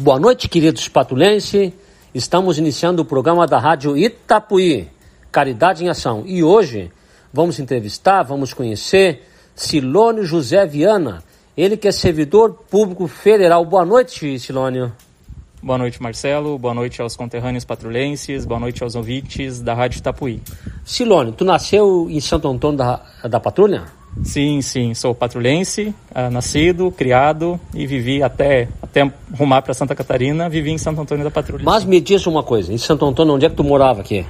Boa noite, queridos patulenses. Estamos iniciando o programa da Rádio Itapuí, Caridade em Ação. E hoje vamos entrevistar, vamos conhecer Silônio José Viana, ele que é servidor público federal. Boa noite, Silônio. Boa noite, Marcelo. Boa noite aos conterrâneos patrulhenses. Boa noite aos ouvintes da Rádio Itapuí. Silônio, tu nasceu em Santo Antônio da, da Patrulha? Sim, sim. Sou patrulhense, uh, nascido, criado e vivi até, até rumar para Santa Catarina, vivi em Santo Antônio da Patrulha. Mas me diz uma coisa, em Santo Antônio, onde é que tu morava aqui?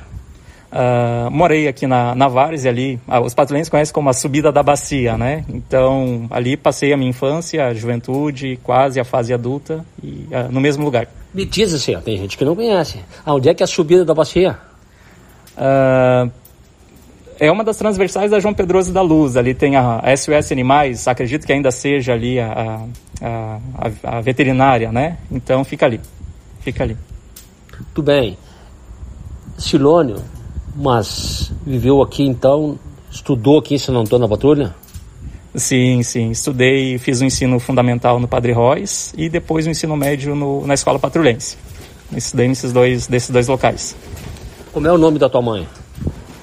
Uh, morei aqui na, na Várzea ali, uh, os patrulhenses conhecem como a subida da bacia, né? Então, ali passei a minha infância, a juventude, quase a fase adulta, e uh, no mesmo lugar. Me diz assim, ó, tem gente que não conhece. Onde é que é a subida da bacia? É uma das transversais da João Pedroso da Luz, ali tem a, SOS Animais, acredito que ainda seja ali a, a, a, a veterinária, né? Então, fica ali, fica ali. Tudo bem. Silônio, mas viveu aqui então, estudou aqui em São Antônio da Patrulha? Sim, sim. Estudei, fiz o ensino fundamental no Padre Reis e depois o ensino médio no, na Escola Patrulhense. Estudei nesses dois, desses dois locais. Como é o nome da tua mãe?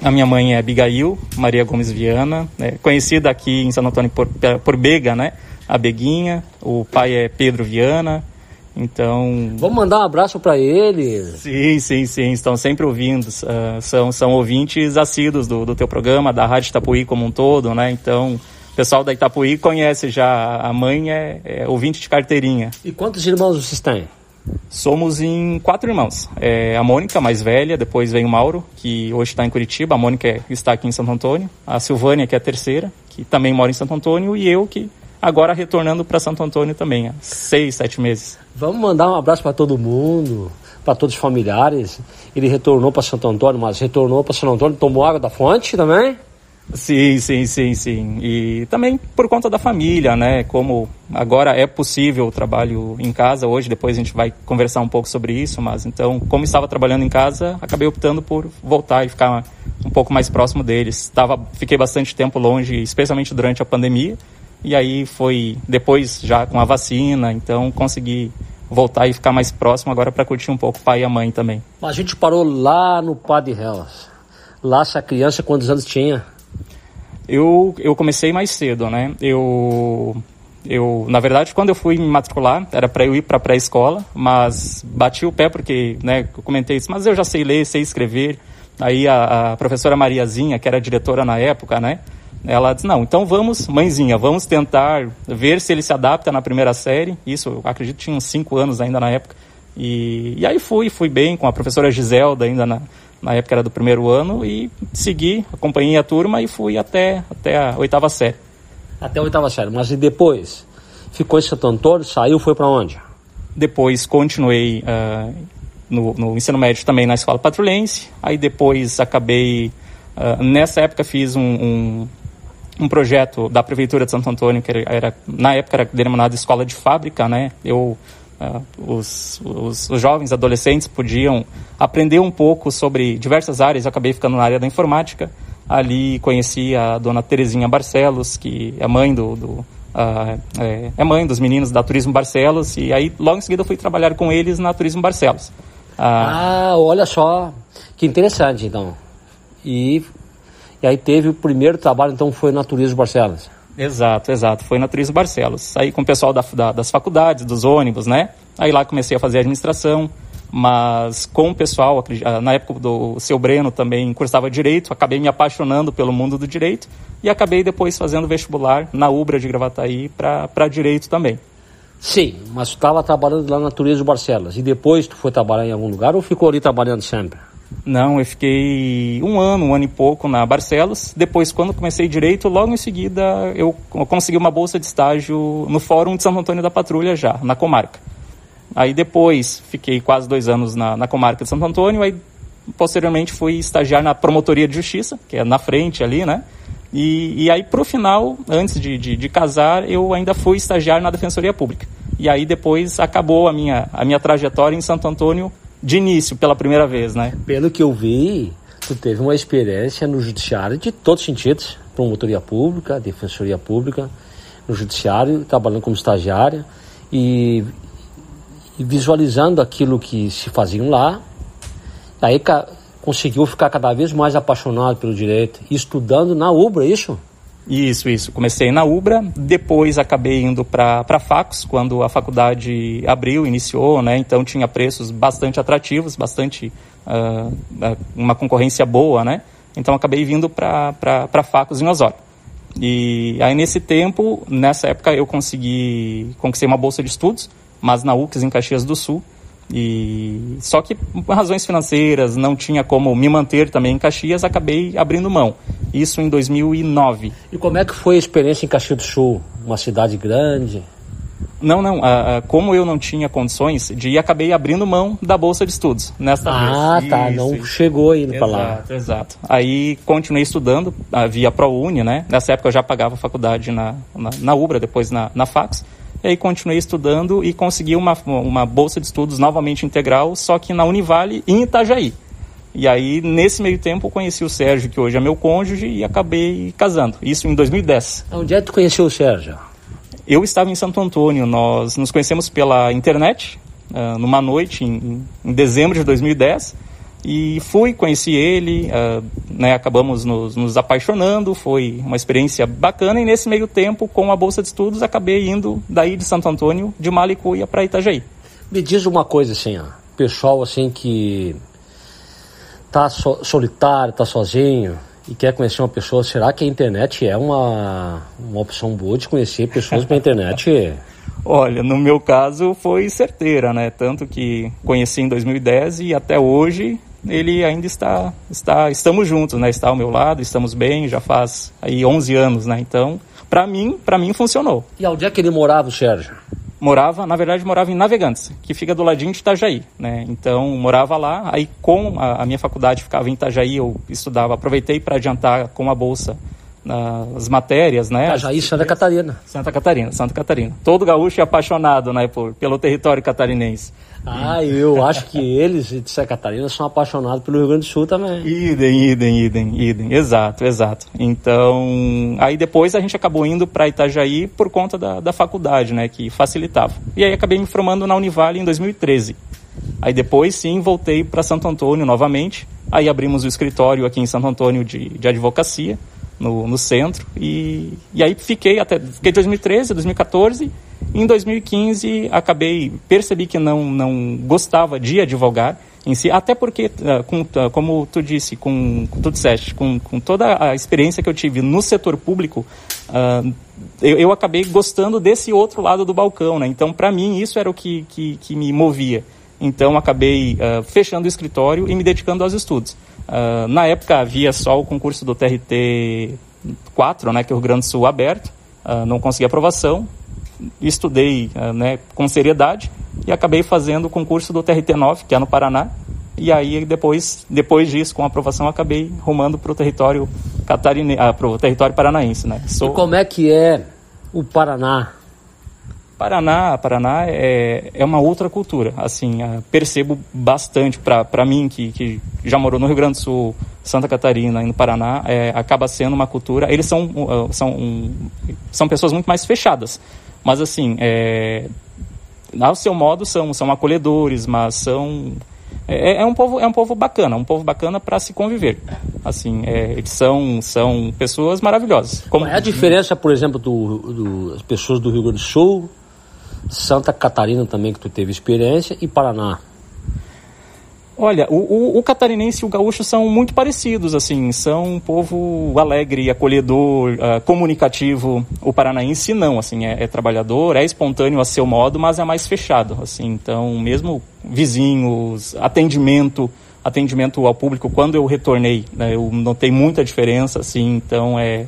A minha mãe é Abigail Maria Gomes Viana, né, conhecida aqui em São Antônio por, por Bega, né? A Beguinha. O pai é Pedro Viana. Então. Vamos mandar um abraço para ele. Sim, sim, sim. Estão sempre ouvindo. Uh, são, são ouvintes assíduos do, do teu programa, da Rádio Itapuí como um todo, né? Então, o pessoal da Itapuí conhece já. A mãe é, é ouvinte de carteirinha. E quantos irmãos vocês têm? Somos em quatro irmãos. É a Mônica, mais velha, depois vem o Mauro, que hoje está em Curitiba. A Mônica está aqui em Santo Antônio. A Silvânia, que é a terceira, que também mora em Santo Antônio. E eu, que agora retornando para Santo Antônio também, há seis, sete meses. Vamos mandar um abraço para todo mundo, para todos os familiares. Ele retornou para Santo Antônio, mas retornou para Santo Antônio, tomou água da fonte também? Sim, sim, sim, sim. E também por conta da família, né? Como agora é possível o trabalho em casa hoje, depois a gente vai conversar um pouco sobre isso, mas então, como estava trabalhando em casa, acabei optando por voltar e ficar um pouco mais próximo deles. Tava, fiquei bastante tempo longe, especialmente durante a pandemia, e aí foi depois já com a vacina, então consegui voltar e ficar mais próximo agora para curtir um pouco o pai e a mãe também. A gente parou lá no Padre Hellas. Lá essa criança quantos anos tinha? Eu, eu comecei mais cedo, né? Eu, eu, na verdade, quando eu fui me matricular, era para eu ir para pré-escola, mas bati o pé porque, né, eu comentei isso, mas eu já sei ler, sei escrever. Aí a, a professora Mariazinha, que era diretora na época, né? Ela disse, não, então vamos, mãezinha, vamos tentar ver se ele se adapta na primeira série. Isso, eu acredito tinha uns cinco anos ainda na época. E, e aí fui, fui bem com a professora Giselda ainda na, na época era do primeiro ano, e segui, acompanhei a turma e fui até, até a oitava série. Até a oitava série, mas e depois? Ficou em Santo Antônio, saiu, foi para onde? Depois continuei uh, no, no, ensino médio também na escola patrulhense, aí depois acabei, uh, nessa época fiz um, um, um, projeto da Prefeitura de Santo Antônio, que era, na época era denominado Escola de Fábrica, né? Eu Uh, os, os, os, jovens, adolescentes podiam aprender um pouco sobre diversas áreas. Eu acabei ficando na área da informática. Ali conheci a dona Terezinha Barcelos, que é mãe do, do uh, é, é, mãe dos meninos da Turismo Barcelos. E aí, logo em seguida, eu fui trabalhar com eles na Turismo Barcelos. Uh, ah, olha só, que interessante, então. E, e aí teve o primeiro trabalho, então, foi na Turismo Barcelos. Exato, exato. Foi na Turismo Barcelos. Saí com o pessoal da, da, das faculdades, dos ônibus, né? Aí lá comecei a fazer administração, mas com o pessoal, ah, na época do seu Breno também cursava direito, acabei me apaixonando pelo mundo do direito e acabei depois fazendo vestibular na Ubra de Gravataí para direito também. Sim, mas tu estava trabalhando lá na Turismo Barcelos e depois tu foi trabalhar em algum lugar ou ficou ali trabalhando sempre? Não, eu fiquei um ano, um ano e pouco na Barcelos. Depois, quando comecei direito, logo em seguida eu consegui uma bolsa de estágio no Fórum de Santo Antônio da Patrulha já, na comarca. Aí depois fiquei quase dois anos na, na comarca de Santo Antônio, aí posteriormente fui estagiar na Promotoria de Justiça, que é na frente ali, né? E, e aí pro final, antes de, de, de casar, eu ainda fui estagiar na Defensoria Pública. E aí depois acabou a minha, a minha trajetória em Santo Antônio de início, pela primeira vez, né? Pelo que eu vi, tu teve uma experiência no judiciário de todos os sentidos, promotoria pública, defensoria pública, no judiciário, trabalhando como estagiária e e visualizando aquilo que se faziam lá, aí conseguiu ficar cada vez mais apaixonado pelo direito, estudando na UBRA, é isso? Isso, isso. Comecei na UBRA, depois acabei indo para Facos, quando a faculdade abriu, iniciou, né? Então tinha preços bastante atrativos, bastante uh, uma concorrência boa, né? Então acabei vindo para Facos em Osório. E aí nesse tempo, nessa época eu consegui conquistei uma bolsa de estudos, mas na UX em Caxias do Sul. E só que por razões financeiras não tinha como me manter também em Caxias, acabei abrindo mão. Isso em 2009. E como é que foi a experiência em Caxias do Sul? Uma cidade grande? Não, não. Como eu não tinha condições de ir, acabei abrindo mão da bolsa de estudos nesta ah, vez. Ah, tá. Isso, não isso. chegou indo para lá. Exato, exato. Aí continuei estudando uh, via ProUni, né? Nessa época eu já pagava faculdade na, na, na Ubra, depois na, na Fax. E aí continuei estudando e consegui uma, uma bolsa de estudos novamente integral, só que na Univale em Itajaí. E aí, nesse meio tempo, conheci o Sérgio, que hoje é meu cônjuge, e acabei casando. Isso em 2010. Onde é que tu conheceu o Sérgio? Eu estava em Santo Antônio. Nós nos conhecemos pela internet, uh, numa noite em, em dezembro de 2010. E fui, conheci ele, uh, né, acabamos nos, nos, apaixonando, foi uma experiência bacana e nesse meio tempo, com a Bolsa de Estudos, acabei indo daí de Santo Antônio, de Malicuia para Itajaí. Me diz uma coisa assim, ó, pessoal assim que tá so, solitário, tá sozinho e quer conhecer uma pessoa, será que a internet é uma, uma opção boa de conhecer pessoas pela internet? Olha, no meu caso foi certeira, né? Tanto que conheci em 2010 e até hoje ele ainda está, está, estamos juntos, né? Está ao meu lado, estamos bem, já faz aí 11 anos, né? Então, para mim, para mim funcionou. E onde é que ele morava, o Sérgio? Morava, na verdade, morava em Navegantes, que fica do ladinho de Itajaí, né? Então, morava lá, aí com a, a minha faculdade ficava em Itajaí, eu estudava, aproveitei para adiantar com a bolsa as matérias, né? Itajaí, Santa Catarina. Santa Catarina, Santa Catarina. Todo gaúcho é apaixonado, né, por, pelo território catarinense. Ah, eu acho que eles de Santa Catarina são apaixonados pelo Rio Grande do Sul também. Idem, idem, idem, idem. Exato, exato. Então, aí depois a gente acabou indo para Itajaí por conta da, da faculdade, né, que facilitava. E aí acabei me formando na Univale em 2013. Aí depois sim voltei para Santo Antônio novamente. Aí abrimos o escritório aqui em Santo Antônio de, de advocacia no, no centro. E, e aí fiquei até fiquei 2013, 2014. Em 2015 acabei percebi que não não gostava de advogar em si, até porque, ah, com, ah, como tu disse, com tu disseste, com, com toda a experiência que eu tive no setor público, uh, eu, eu, acabei gostando desse outro lado do balcão, né? Então, para mim, isso era o que, que, que me movia. Então, acabei uh, fechando o escritório e me dedicando aos estudos. Uh, na época havia só o concurso do TRT 4, né, que é o Rio Grande do Sul aberto, uh, não consegui aprovação, estudei uh, né, com seriedade e acabei fazendo o concurso do TRT 9, que é no Paraná, e aí depois, depois disso, com a aprovação, acabei rumando para o território catarine... ah, para o território paranaense, né? Sou... E como é que é o Paraná Paraná, Paraná é, é uma outra cultura. Assim, uh, percebo bastante para mim que, que já morou no Rio Grande do Sul, Santa Catarina e no Paraná, é, acaba sendo uma cultura. Eles são uh, são são pessoas muito mais fechadas, mas assim, é, ao seu modo são são acolhedores, mas são é, é, um povo é um povo bacana, um povo bacana para se conviver. Assim, é, eles são são pessoas maravilhosas. Como... Qual é a diferença, por exemplo, do, do, das pessoas do Rio Grande do Sul Santa Catarina também que tu teve experiência e Paraná. Olha, o, o, o, catarinense e o gaúcho são muito parecidos, assim, são um povo alegre, acolhedor, uh, comunicativo. O paranaense não, assim, é, é, trabalhador, é espontâneo a seu modo, mas é mais fechado, assim. Então, mesmo vizinhos, atendimento, atendimento ao público, quando eu retornei, né, eu notei muita diferença, assim, então é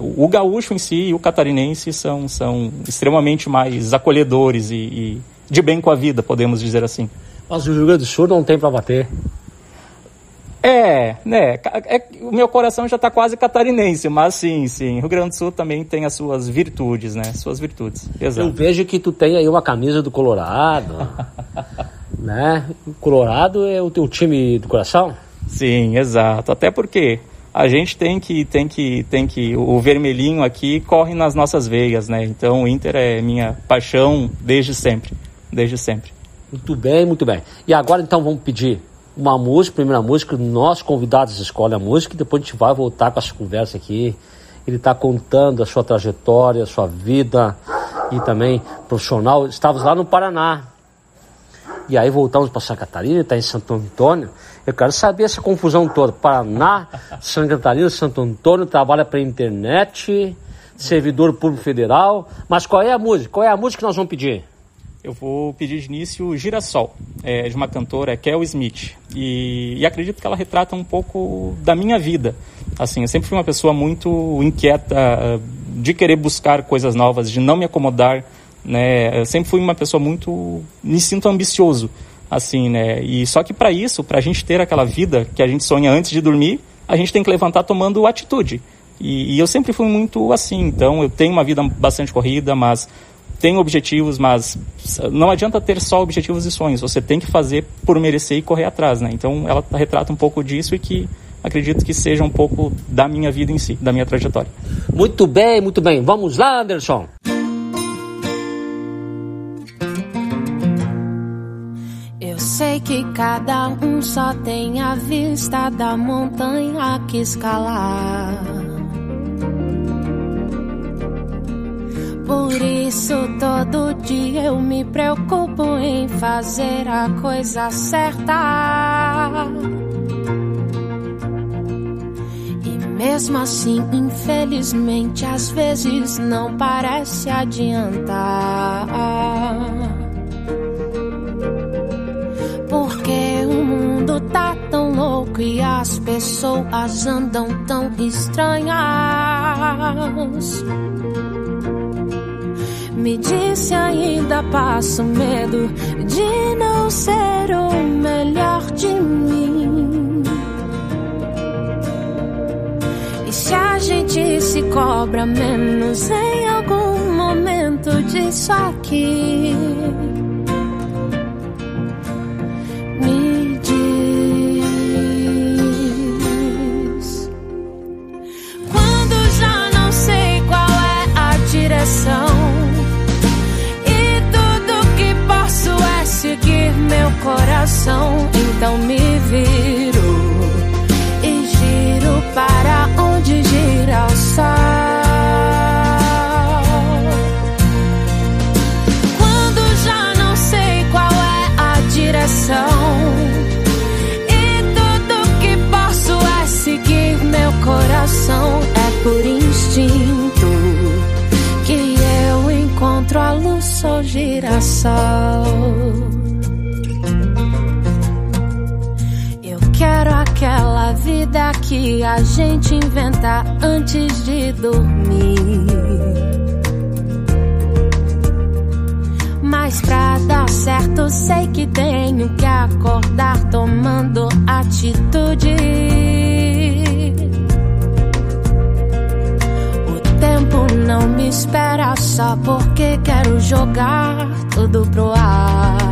o gaúcho em si e o catarinense são, são extremamente mais acolhedores e, e de bem com a vida, podemos dizer assim. Mas o Rio Grande do Sul não tem para bater. É, né? É, o meu coração já está quase catarinense, mas sim, sim. O Rio Grande do Sul também tem as suas virtudes, né? Suas virtudes. Exato. Eu vejo que tu tem aí uma camisa do Colorado, né? O Colorado é o teu time do coração? Sim, exato. Até porque a gente tem que tem que tem que o vermelhinho aqui corre nas nossas veias, né? Então o Inter é minha paixão desde sempre, desde sempre. Muito bem, muito bem. E agora então vamos pedir uma música, primeira música, nossos convidados escolhem a música e depois a gente vai voltar com essa conversa aqui. Ele está contando a sua trajetória, a sua vida e também profissional. Estávamos lá no Paraná. E aí voltamos para Santa Catarina, está em Santo Antônio. Eu quero saber essa confusão toda. Paraná, Santa Catarina, Santo Antônio, trabalha para internet, servidor público federal. Mas qual é a música? Qual é a música que nós vamos pedir? eu vou pedir de início Girassol, é, de uma cantora, Kel Smith. E, e, acredito que ela retrata um pouco da minha vida. Assim, eu sempre fui uma pessoa muito inquieta ah, de querer buscar coisas novas, de não me acomodar, né? Eu sempre fui uma pessoa muito me sinto ambicioso, assim, né? E só que para isso, para a gente ter aquela vida que a gente sonha antes de dormir, a gente tem que levantar tomando atitude. E, e eu sempre fui muito assim, então eu tenho uma vida bastante corrida, mas tem objetivos, mas não adianta ter só objetivos e sonhos. Você tem que fazer por merecer e correr atrás, né? Então ela retrata um pouco disso e que acredito que seja um pouco da minha vida em si, da minha trajetória. Muito bem, muito bem. Vamos lá, Anderson. Sei que cada um só tem a vista da montanha que escalar. Por isso todo dia eu me preocupo em fazer a coisa certa. E mesmo assim, infelizmente, às vezes não parece adiantar. Tão louco e as pessoas andam tão estranhas. Me disse ainda passo medo de não ser o melhor de mim. E se a gente se cobra menos em algum momento disso aqui? Coração, então me viro e giro para onde gira o sol. Quando já não sei qual é a direção, e tudo que posso é seguir meu coração, é por instinto que eu encontro a luz, sou girassol. Vida que a gente inventa antes de dormir. Mas pra dar certo, sei que tenho que acordar tomando atitude. O tempo não me espera só porque quero jogar tudo pro ar.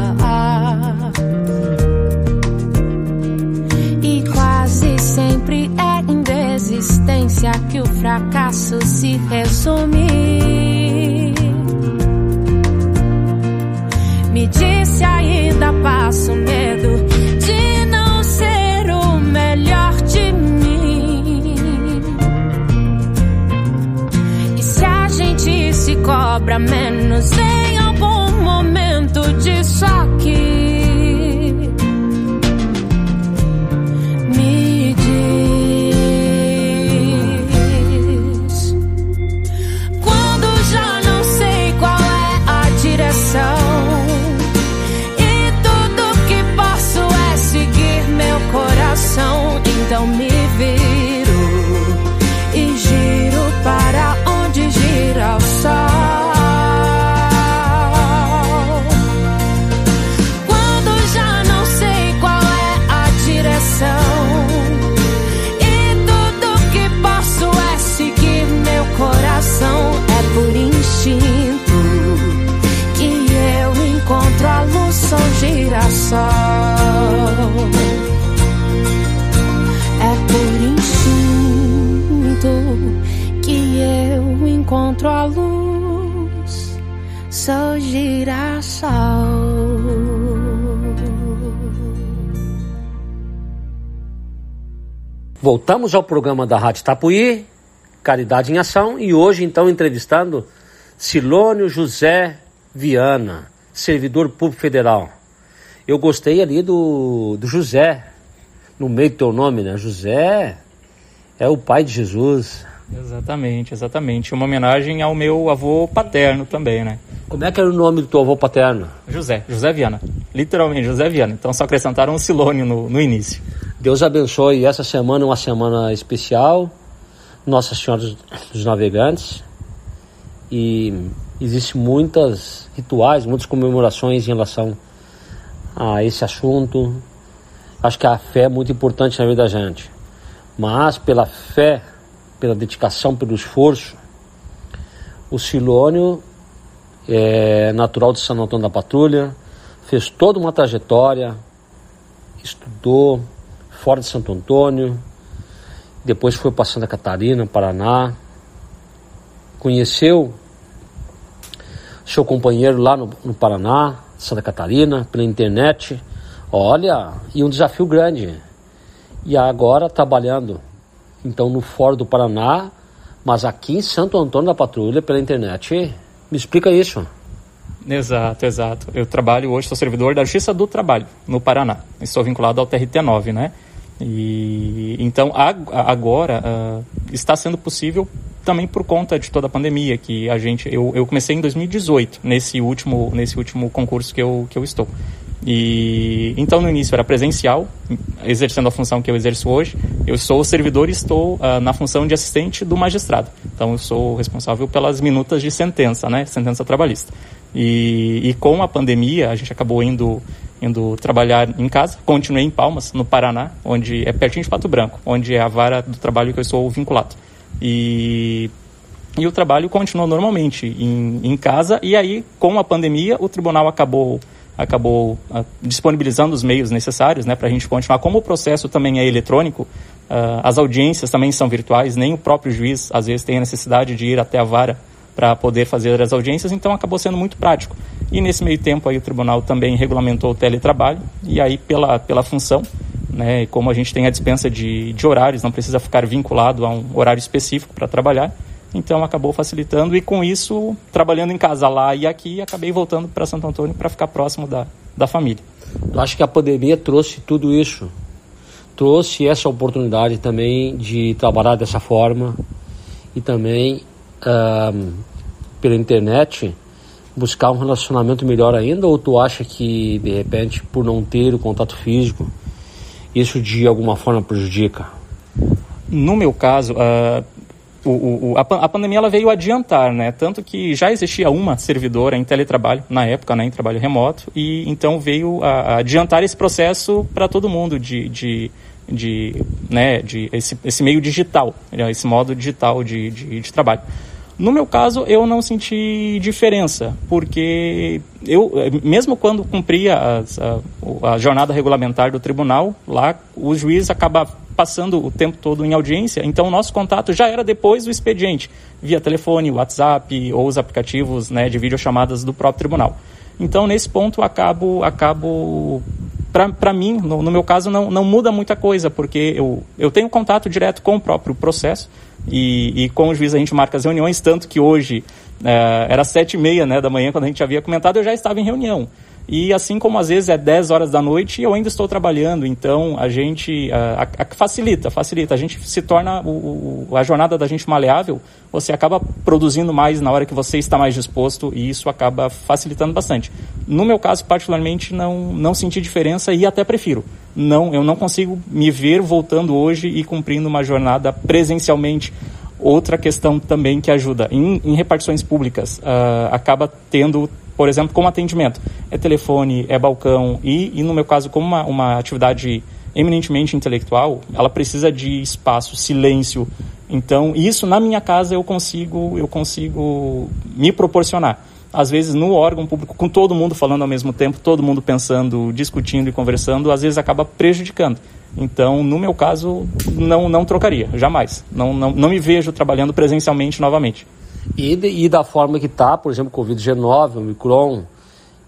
Ao programa da Rádio Tapuí, Caridade em Ação, e hoje então entrevistando Silônio José Viana, servidor público federal. Eu gostei ali do, do José, no meio do teu nome, né? José é o pai de Jesus. Exatamente, exatamente. Uma homenagem ao meu avô paterno também, né? Como é que era o nome do teu avô paterno? José, José Viana. Literalmente, José Viana. Então só acrescentaram um Silônio no, no início. Deus abençoe essa semana, uma semana especial. Nossa Senhora dos Navegantes. E existem muitas rituais, muitas comemorações em relação a esse assunto. Acho que a fé é muito importante na vida da gente. Mas pela fé, pela dedicação, pelo esforço, o Silônio é natural de São Antônio da Patrulha, fez toda uma trajetória, estudou, fora de Santo Antônio, depois foi para Santa Catarina, Paraná, conheceu seu companheiro lá no, no Paraná, Santa Catarina, pela internet. Olha, e um desafio grande. E agora trabalhando então no Fórum do Paraná, mas aqui em Santo Antônio da Patrulha pela internet. Me explica isso. Exato, exato. Eu trabalho hoje, sou servidor da Justiça do Trabalho no Paraná. Estou vinculado ao TRT9, né? E então agora uh, está sendo possível também por conta de toda a pandemia que a gente eu, eu comecei em 2018 nesse último nesse último concurso que eu que eu estou. E então no início era presencial exercendo a função que eu exerço hoje. Eu sou servidor e estou uh, na função de assistente do magistrado. Então eu sou responsável pelas minutas de sentença né? Sentença trabalhista. E, e com a pandemia a gente acabou indo indo trabalhar em casa. Continuei em Palmas, no Paraná, onde é pertinho de Pato Branco, onde é a vara do trabalho que eu sou vinculado. E, e o trabalho continuou normalmente em, em casa. E aí, com a pandemia, o tribunal acabou acabou uh, disponibilizando os meios necessários né, para a gente continuar. Como o processo também é eletrônico, uh, as audiências também são virtuais, nem o próprio juiz às vezes tem a necessidade de ir até a vara para poder fazer as audiências, então acabou sendo muito prático. E nesse meio tempo aí o tribunal também regulamentou o teletrabalho e aí pela, pela função, né, como a gente tem a dispensa de, de horários, não precisa ficar vinculado a um horário específico para trabalhar, então acabou facilitando e com isso, trabalhando em casa lá e aqui, acabei voltando para Santo Antônio para ficar próximo da, da família. Eu acho que a pandemia trouxe tudo isso, trouxe essa oportunidade também de trabalhar dessa forma e também pela internet buscar um relacionamento melhor ainda ou tu acha que de repente por não ter o contato físico isso de alguma forma prejudica? No meu caso, uh, o, o, a, a, pandemia ela veio adiantar, né? Tanto que já existia uma servidora em teletrabalho na época, né, em trabalho remoto, e então veio a, a adiantar esse processo para todo mundo de, de de, né, de esse, esse meio digital, né, esse modo digital de, de, de trabalho. No meu caso, eu não senti diferença, porque eu, mesmo quando cumpria as, a, a, jornada regulamentar do tribunal, lá o juiz acaba passando o tempo todo em audiência, então o nosso contato já era depois do expediente, via telefone, WhatsApp ou os aplicativos né, de videochamadas do próprio tribunal. Então, nesse ponto, acabo, acabo para mim, no, no, meu caso, não, não muda muita coisa, porque eu, eu tenho contato direto com o próprio processo e, e com o juiz a gente marca as reuniões, tanto que hoje é, era sete e meia né, da manhã, quando a gente havia comentado, eu já estava em reunião. E assim como às vezes é 10 horas da noite, eu ainda estou trabalhando, então a gente a, a, facilita, facilita. A gente se torna o, o, a jornada da gente maleável, você acaba produzindo mais na hora que você está mais disposto e isso acaba facilitando bastante. No meu caso, particularmente, não, não senti diferença e até prefiro. Não, eu não consigo me ver voltando hoje e cumprindo uma jornada presencialmente outra questão também que ajuda em, em repartições públicas uh, acaba tendo por exemplo, como atendimento. É telefone, é balcão e, e no meu caso, como uma, uma atividade eminentemente intelectual, ela precisa de espaço, silêncio. Então, isso na minha casa eu consigo, eu consigo me proporcionar. Às vezes no órgão público, com todo mundo falando ao mesmo tempo, todo mundo pensando, discutindo e conversando, às vezes acaba prejudicando. Então, no meu caso, não, não trocaria, jamais. Não, não, não me vejo trabalhando presencialmente novamente. E, e da forma que está, por exemplo, Covid-19, Omicron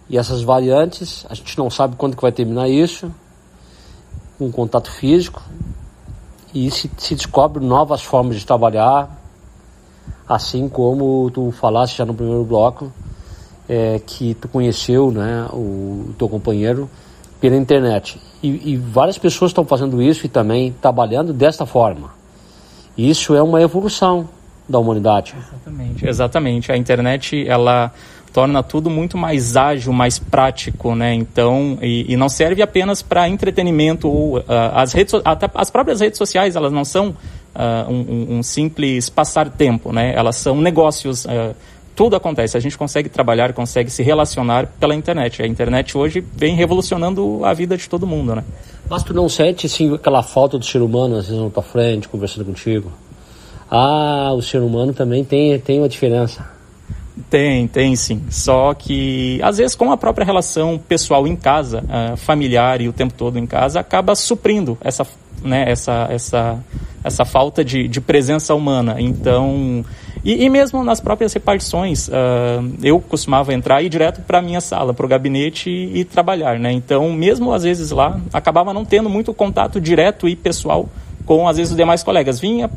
e essas variantes, a gente não sabe quando que vai terminar isso, com contato físico. e se, se descobre novas formas de trabalhar, assim como tu falaste já no primeiro bloco, é, que tu conheceu né, o teu companheiro pela internet. E, e várias pessoas estão fazendo isso e também trabalhando desta forma. Isso é uma evolução da humanidade. Exatamente. Exatamente. A internet ela torna tudo muito mais ágil, mais prático, né? Então, e, e não serve apenas para entretenimento ou uh, as redes, até as próprias redes sociais, elas não são uh, um, um, simples passar tempo, né? Elas são negócios. Uh, tudo acontece. A gente consegue trabalhar, consegue se relacionar pela internet. A internet hoje vem revolucionando a vida de todo mundo, né? Mas tu não sente assim aquela falta do ser humano às vezes na tua frente, conversando contigo? Ah, o ser humano também tem, tem uma diferença. Tem, tem sim. Só que, às vezes, com a própria relação pessoal em casa, uh, familiar e o tempo todo em casa, acaba suprindo essa, né, essa, essa, essa falta de, de presença humana. Então, e, e, mesmo nas próprias repartições, uh, eu costumava entrar e ir direto para a minha sala, para o gabinete e, e, trabalhar, né? Então, mesmo às vezes lá, acabava não tendo muito contato direto e pessoal com, às vezes, os demais colegas. Vinha,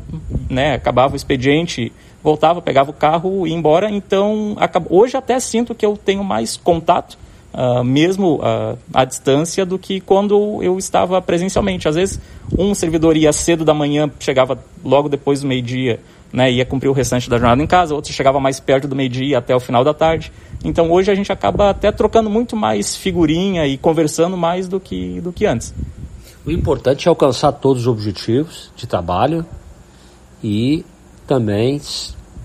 né, acabava o expediente, voltava, pegava o carro e ia embora. Então, hoje até sinto que eu tenho mais contato, uh, mesmo uh, à distância, do que quando eu estava presencialmente. Às vezes, um servidor ia cedo da manhã, chegava logo depois do meio-dia, né, ia cumprir o restante da jornada em casa, outro chegava mais perto do meio-dia até o final da tarde. Então hoje a gente acaba até trocando muito mais figurinha e conversando mais do que, do que antes. O importante é alcançar todos os objetivos de trabalho e também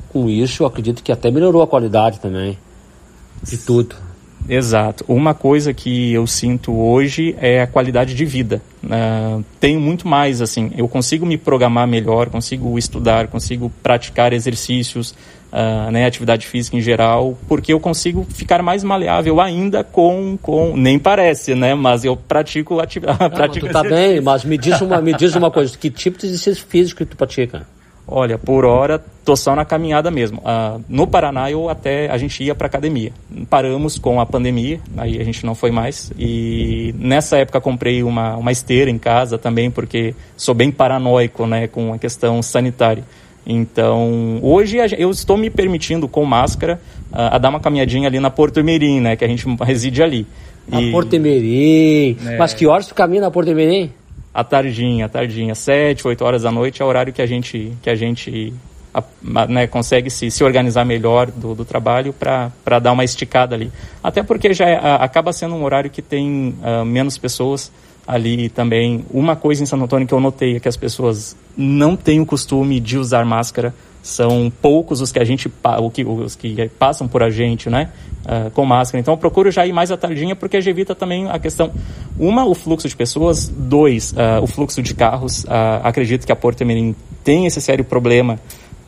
com isso eu acredito que até melhorou a qualidade também de tudo. Exato. Uma coisa que eu sinto hoje é a qualidade de vida. Uh, tenho muito mais, assim, eu consigo me programar melhor, consigo estudar, consigo praticar exercícios, uh, né, atividade física em geral, porque eu consigo ficar mais maleável ainda com, com nem parece, né, mas eu pratico atividade. Pratico tu tá bem, mas me diz uma, me diz uma coisa, que tipo de exercício físico tu pratica? Olha, por hora tô só na caminhada mesmo. Uh, no Paraná eu até a gente ia para academia. Paramos com a pandemia, aí a gente não foi mais. E nessa época comprei uma, uma esteira em casa também, porque sou bem paranoico, né, com a questão sanitária. Então, hoje eu estou me permitindo com máscara uh, a dar uma caminhadinha ali na Porto Mirim, né, que a gente reside ali. Na e... Porto Mirim. É... Mas que horas tu caminha na Porto Mirim? à tardinha, à tardinha, sete, oito horas da noite é o horário que a gente, que a gente a, né, consegue se, se organizar melhor do, do trabalho para dar uma esticada ali. Até porque já é, a, acaba sendo um horário que tem uh, menos pessoas ali também. Uma coisa em Santo Antônio que eu notei é que as pessoas não têm o costume de usar máscara são poucos os que a gente os que passam por a gente, né, uh, com máscara. Então eu procuro já ir mais à tardinha porque já evita também a questão uma o fluxo de pessoas, dois uh, o fluxo de carros. Uh, acredito que a Porto Mirim tem esse sério problema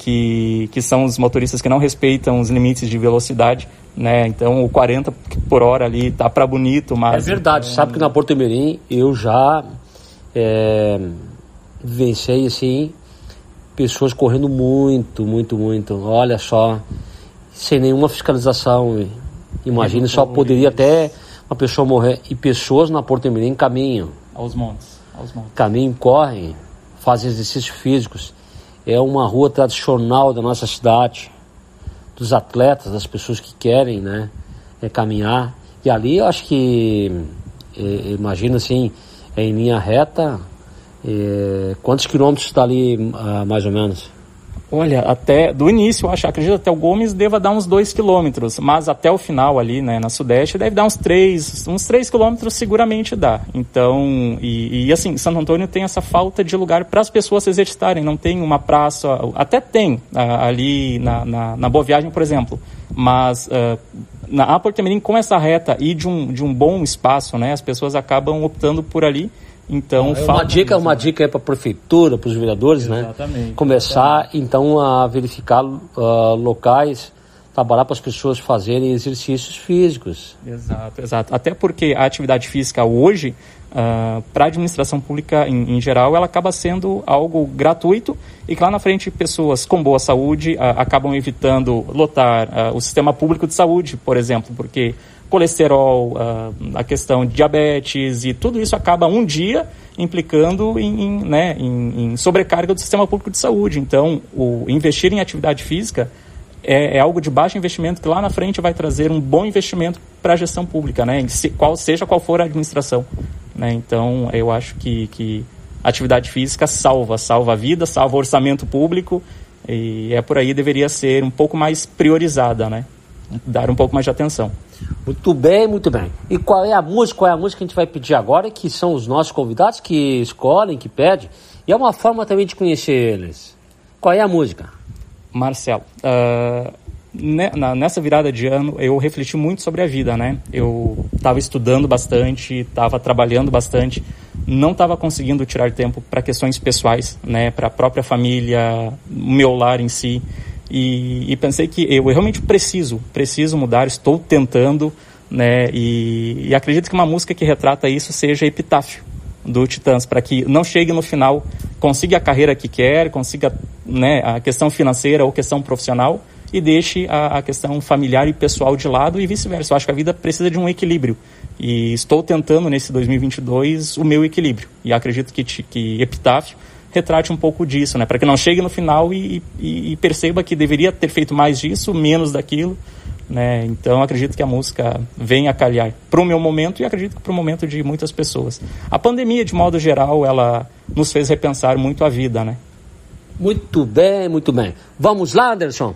que que são os motoristas que não respeitam os limites de velocidade, né? Então o 40 por hora ali tá para bonito, mas é verdade. Sabe que na Porto Mirim eu já é, vencei assim pessoas correndo muito, muito, muito. Olha só, sem nenhuma fiscalização. Imagine só, poderia até uma pessoa morrer. E pessoas na Porto Mirim caminham. Aos montes. Aos montes. Caminham, correm, fazem exercícios físicos. É uma rua tradicional da nossa cidade, dos atletas, das pessoas que querem né, é, caminhar. E ali eu acho que, é, imagina assim, é em linha reta, e quantos quilômetros está ali, uh, mais ou menos? Olha, até do início, eu acho, acredito até o Gomes deva dar uns 2 quilômetros, mas até o final ali, né, na Sudeste, deve dar uns 3, uns 3 quilômetros seguramente dá. Então, e, e assim, Santo Antônio tem essa falta de lugar para as pessoas se exercitarem, não tem uma praça, até tem ali na, na, na, Boa Viagem, por exemplo, mas uh, na Porto Mirim, com essa reta e de um, de um bom espaço, né, as pessoas acabam optando por ali então, é uma dica, uma dica é para a prefeitura, para os vereadores, né? Começar exatamente. então a verificar uh, locais, trabalhar para as pessoas fazerem exercícios físicos. Exato, exato. Até porque a atividade física hoje, uh, para a administração pública em, em, geral, ela acaba sendo algo gratuito e que lá na frente pessoas com boa saúde uh, acabam evitando lotar o sistema público de saúde, por exemplo, porque colesterol, uh, a questão de diabetes e tudo isso acaba um dia implicando em, né, em, em sobrecarga do sistema público de saúde. Então, o investir em atividade física é, é, algo de baixo investimento que lá na frente vai trazer um bom investimento para a gestão pública, né? Se, qual, seja qual for a administração. Né? Então, eu acho que, que atividade física salva, salva a vida, salva o orçamento público e é por aí deveria ser um pouco mais priorizada, né? Dar um pouco mais de atenção. Muito bem, muito bem. E qual é a música? Qual é a música que a gente vai pedir agora? Que são os nossos convidados que escolhem, que pedem. E é uma forma também de conhecer eles. Qual é a música? Marcelo, uh, nessa virada de ano eu refleti muito sobre a vida, né? Eu estava estudando bastante, estava trabalhando bastante, não estava conseguindo tirar tempo para questões pessoais, né? Para a própria família, o meu lar em si. E, e, pensei que eu realmente preciso, preciso mudar, estou tentando, né? E, e acredito que uma música que retrata isso seja Epitáfio, do Titãs, para que não chegue no final, consiga a carreira que quer, consiga né, a questão financeira ou questão profissional e deixe a, a questão familiar e pessoal de lado e vice-versa. Eu acho que a vida precisa de um equilíbrio e estou tentando nesse 2022 o meu equilíbrio e acredito que, que Epitáfio retrate um pouco disso, né? Para que não chegue no final e, e, e, perceba que deveria ter feito mais disso, menos daquilo, né? Então acredito que a música vem a calhar para o meu momento e acredito que para o momento de muitas pessoas. A pandemia, de modo geral, ela nos fez repensar muito a vida, né? Muito bem, muito bem. Vamos lá, Anderson.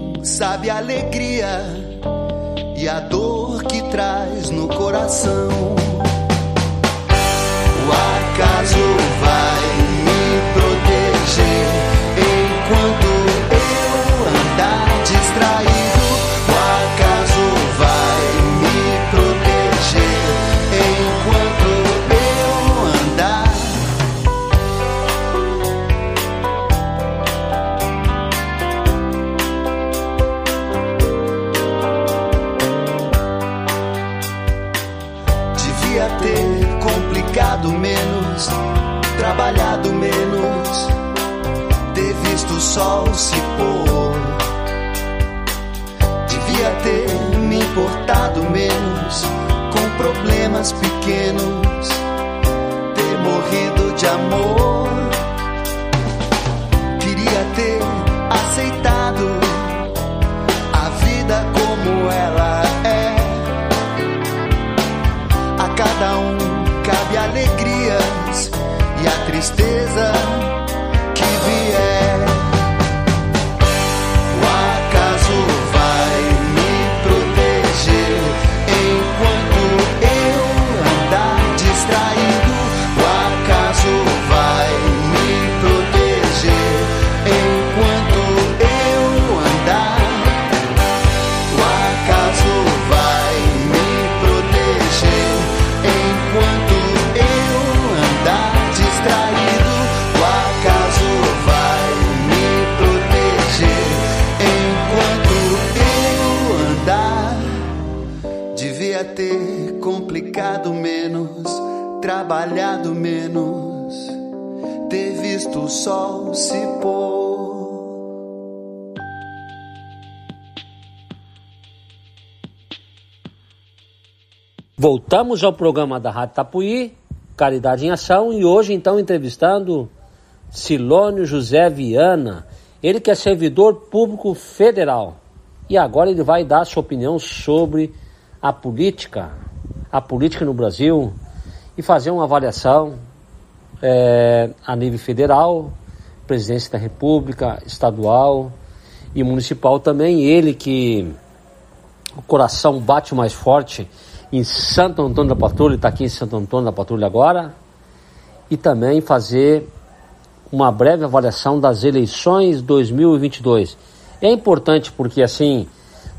sabe a alegria e a dor que traz no coração. O acaso vai problemas pequenos, ter morrido de amor. Queria ter aceitado a vida como ela é. A cada um cabe alegrias e a tristeza Voltamos ao programa da Rádio Tapuí, Caridade em Ação, e hoje então entrevistando Silônio José Viana, ele que é servidor público federal. E agora ele vai dar sua opinião sobre a política, a política no Brasil, e fazer uma avaliação é, a nível federal, presidência da República, estadual e municipal também. Ele que o coração bate mais forte em Santo Antônio da Patrulha, está aqui em Santo Antônio da Patrulha agora, e também fazer uma breve avaliação das eleições 2022. É importante porque, assim,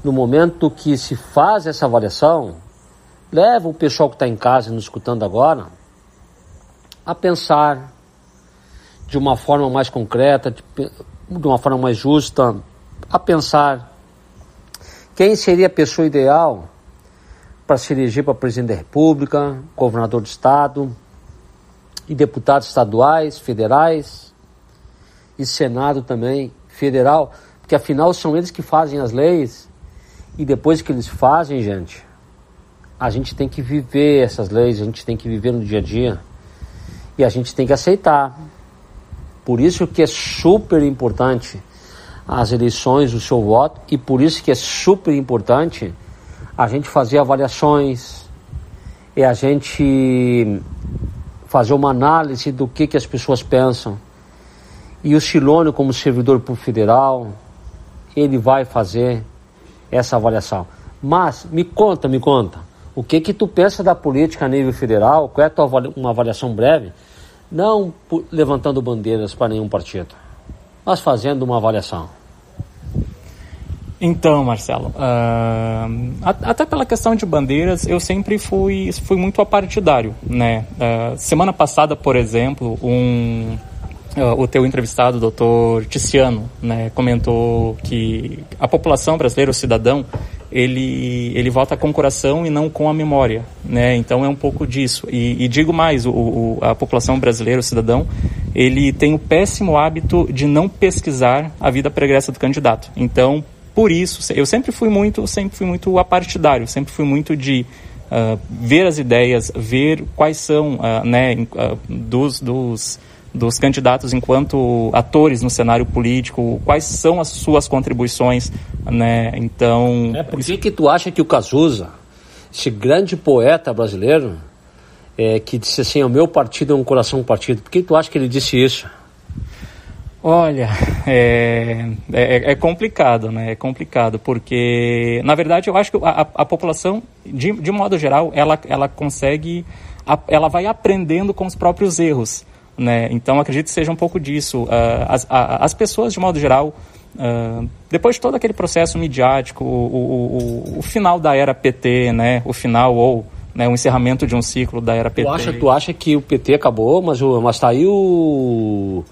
no momento que se faz essa avaliação, leva o pessoal que está em casa nos escutando agora a pensar de uma forma mais concreta, de, de uma forma mais justa, a pensar quem seria a pessoa ideal para se eleger para presidente da República, governador de Estado e deputados estaduais, federais e Senado também federal, porque afinal são eles que fazem as leis e depois que eles fazem, gente, a gente tem que viver essas leis, a gente tem que viver no dia a dia e a gente tem que aceitar. Por isso que é super importante as eleições, o seu voto, e por isso que é super importante a gente fazer avaliações, e a gente fazer uma análise do que, que as pessoas pensam. E o Silônio, como servidor público federal, ele vai fazer essa avaliação. Mas me conta, me conta, o que que tu pensa da política a nível federal? Qual é a tua uma avaliação breve? Não levantando bandeiras para nenhum partido, mas fazendo uma avaliação. Então, Marcelo, uh, até pela questão de bandeiras, eu sempre fui, fui muito apartidário, né? Uh, semana passada, por exemplo, um, uh, o teu entrevistado, o doutor Ticiano, né, comentou que a população brasileira, o cidadão, ele, ele vota com o coração e não com a memória, né? Então é um pouco disso. E, e digo mais, o, o, a população brasileira, o cidadão, ele tem o péssimo hábito de não pesquisar a vida pregressa do candidato. Então, por isso, eu sempre fui muito, sempre fui muito apartidário, sempre fui muito de uh, ver as ideias, ver quais são, uh, né, uh, dos, dos dos candidatos enquanto atores no cenário político, quais são as suas contribuições, né? Então... É, por que que tu acha que o Cazuza, esse grande poeta brasileiro, é, que disse assim, o meu partido é um coração partido, por que tu acha que ele disse isso? Olha, é, é, é, complicado, né? É complicado, porque, na verdade, eu acho que a, a população, de, de modo geral, ela, ela consegue, ela vai aprendendo com os próprios erros. Né? Então acredito que seja um pouco disso. Uh, as, as pessoas, de modo geral, uh, depois de todo aquele processo midiático, o, o, o, final da era PT, né? o final ou né, o encerramento de um ciclo da era PT. Tu acha, tu acha que o PT acabou, mas, mas tá aí o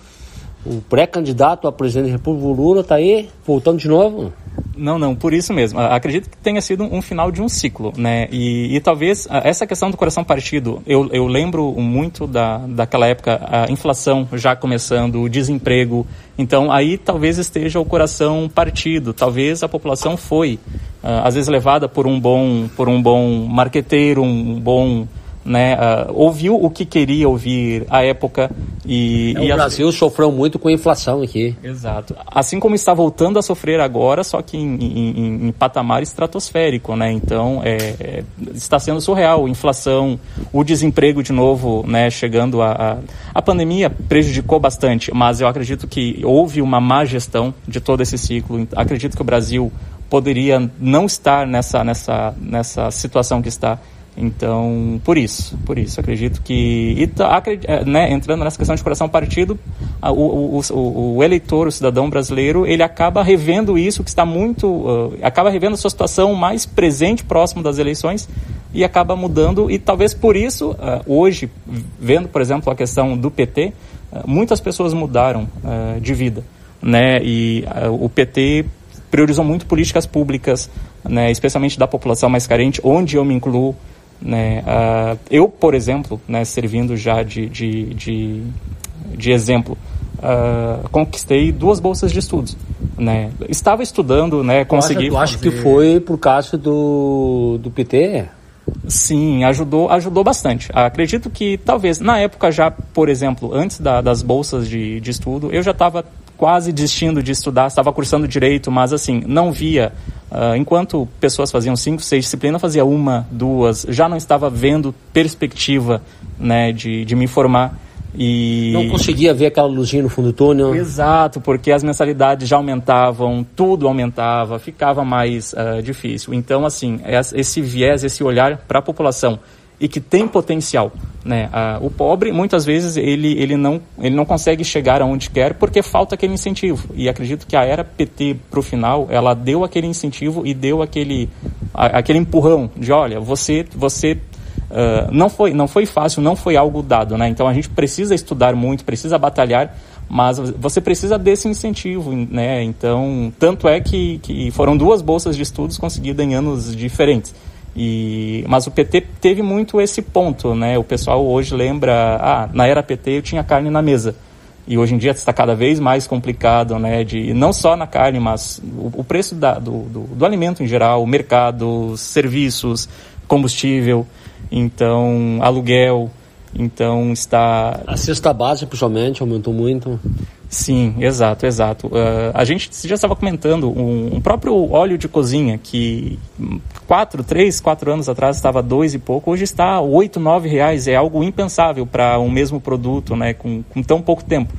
o pré-candidato a presidente da República, Lula, está aí voltando de novo? Não, não, por isso mesmo. Acredito que tenha sido um final de um ciclo, né? E, e talvez essa questão do coração partido, eu, eu lembro muito da, daquela época, a inflação já começando, o desemprego. Então aí talvez esteja o coração partido. Talvez a população foi, às vezes, levada por um bom, por um bom marqueteiro, um bom né, uh, ouviu o que queria ouvir à época e, é, e o Brasil as... sofreu muito com a inflação aqui. Exato. Assim como está voltando a sofrer agora, só que em, em, em patamar estratosférico, né? Então é, é, está sendo surreal. Inflação, o desemprego de novo, né? Chegando a, a, a pandemia prejudicou bastante, mas eu acredito que houve uma má gestão de todo esse ciclo. Acredito que o Brasil poderia não estar nessa nessa nessa situação que está então, por isso, por isso, acredito que, e, tá, é, né, entrando nessa questão de coração partido, o, o, o, eleitor, o cidadão brasileiro, ele acaba revendo isso, que está muito, uh, acaba revendo a sua situação mais presente, próximo das eleições, e acaba mudando, e talvez por isso, uh, hoje, vendo, por exemplo, a questão do PT, uh, muitas pessoas mudaram de vida, né, e o PT priorizou muito políticas públicas, né, especialmente da população mais carente, onde eu me incluo, né? Uh, eu, por exemplo, né, servindo já de, de, de, de exemplo, uh, conquistei duas bolsas de estudos. Né? Estava estudando, né, consegui tu acha que foi por causa do, do PT? Sim, ajudou, ajudou bastante. Acredito que talvez na época já, por exemplo, antes da, das bolsas de, de estudo, eu já estava quase desistindo de estudar, estava cursando direito, mas assim, não via. Uh, enquanto pessoas faziam cinco, seis disciplinas, fazia uma, duas, já não estava vendo perspectiva né, de, de me formar. E... Não conseguia ver aquela luzinha no fundo do túnel. Exato, porque as mensalidades já aumentavam, tudo aumentava, ficava mais uh, difícil. Então, assim, esse viés, esse olhar para a população e que tem potencial Né? Ah, o pobre, muitas vezes, ele, ele, não, ele não consegue chegar aonde quer porque falta aquele incentivo. E acredito que a era PT, para o final, ela deu aquele incentivo e deu aquele, a, aquele empurrão de, olha, você, você uh, não, foi, não foi fácil, não foi algo dado. Né? Então a gente precisa estudar muito, precisa batalhar, mas você precisa desse incentivo. Né? Então, tanto é que, que foram duas bolsas de estudos conseguidas em anos diferentes. E, mas o PT teve muito esse ponto, né? O pessoal hoje lembra, ah, na era PT eu tinha carne na mesa. E hoje em dia está cada vez mais complicado, né? De, não só na carne, mas o, o preço da, do, do, do, alimento em geral, mercado, serviços, combustível, então aluguel, então está... A cesta básica, principalmente, aumentou muito. Sim, exato, exato. Uh, a gente já estava comentando um, um, próprio óleo de cozinha que quatro, três, quatro anos atrás estava dois e pouco, hoje está oito, nove reais. É algo impensável para um mesmo produto, né, com, com tão pouco tempo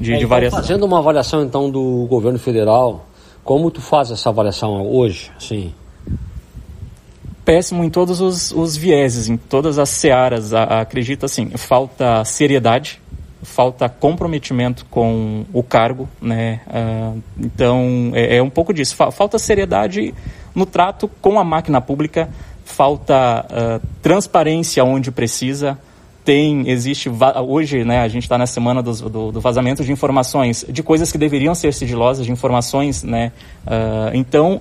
de, é, de variação. Fazendo uma avaliação então do governo federal, como tu faz essa avaliação hoje, sim? Péssimo em todos os, os vieses, em todas as searas. A, acredito assim, falta seriedade falta comprometimento com o cargo, né? Uh, então é, é, um pouco disso. Falta seriedade no trato com a máquina pública, falta uh, transparência onde precisa. Tem, existe hoje, né? A gente está na semana do, do, do, vazamento de informações de coisas que deveriam ser sigilosas, de informações, né? Uh, então,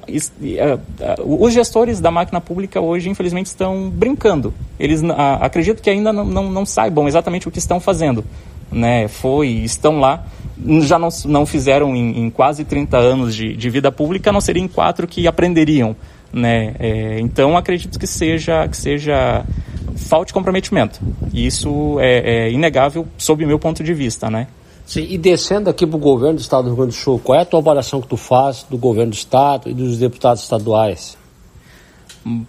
os gestores da máquina pública hoje, infelizmente, estão brincando. Eles acredito que ainda não, não, não saibam exatamente o que estão fazendo né, foi, estão lá, já não, não fizeram em, em quase 30 anos de, de, vida pública, não seriam quatro que aprenderiam. Né? É, então, acredito que seja, que seja falta de comprometimento. Isso é, é inegável sob o meu ponto de vista, né? Sim, e descendo aqui para o governo do Estado do Rio Grande do Sul, qual é a tua avaliação que tu faz do governo do Estado e dos deputados estaduais?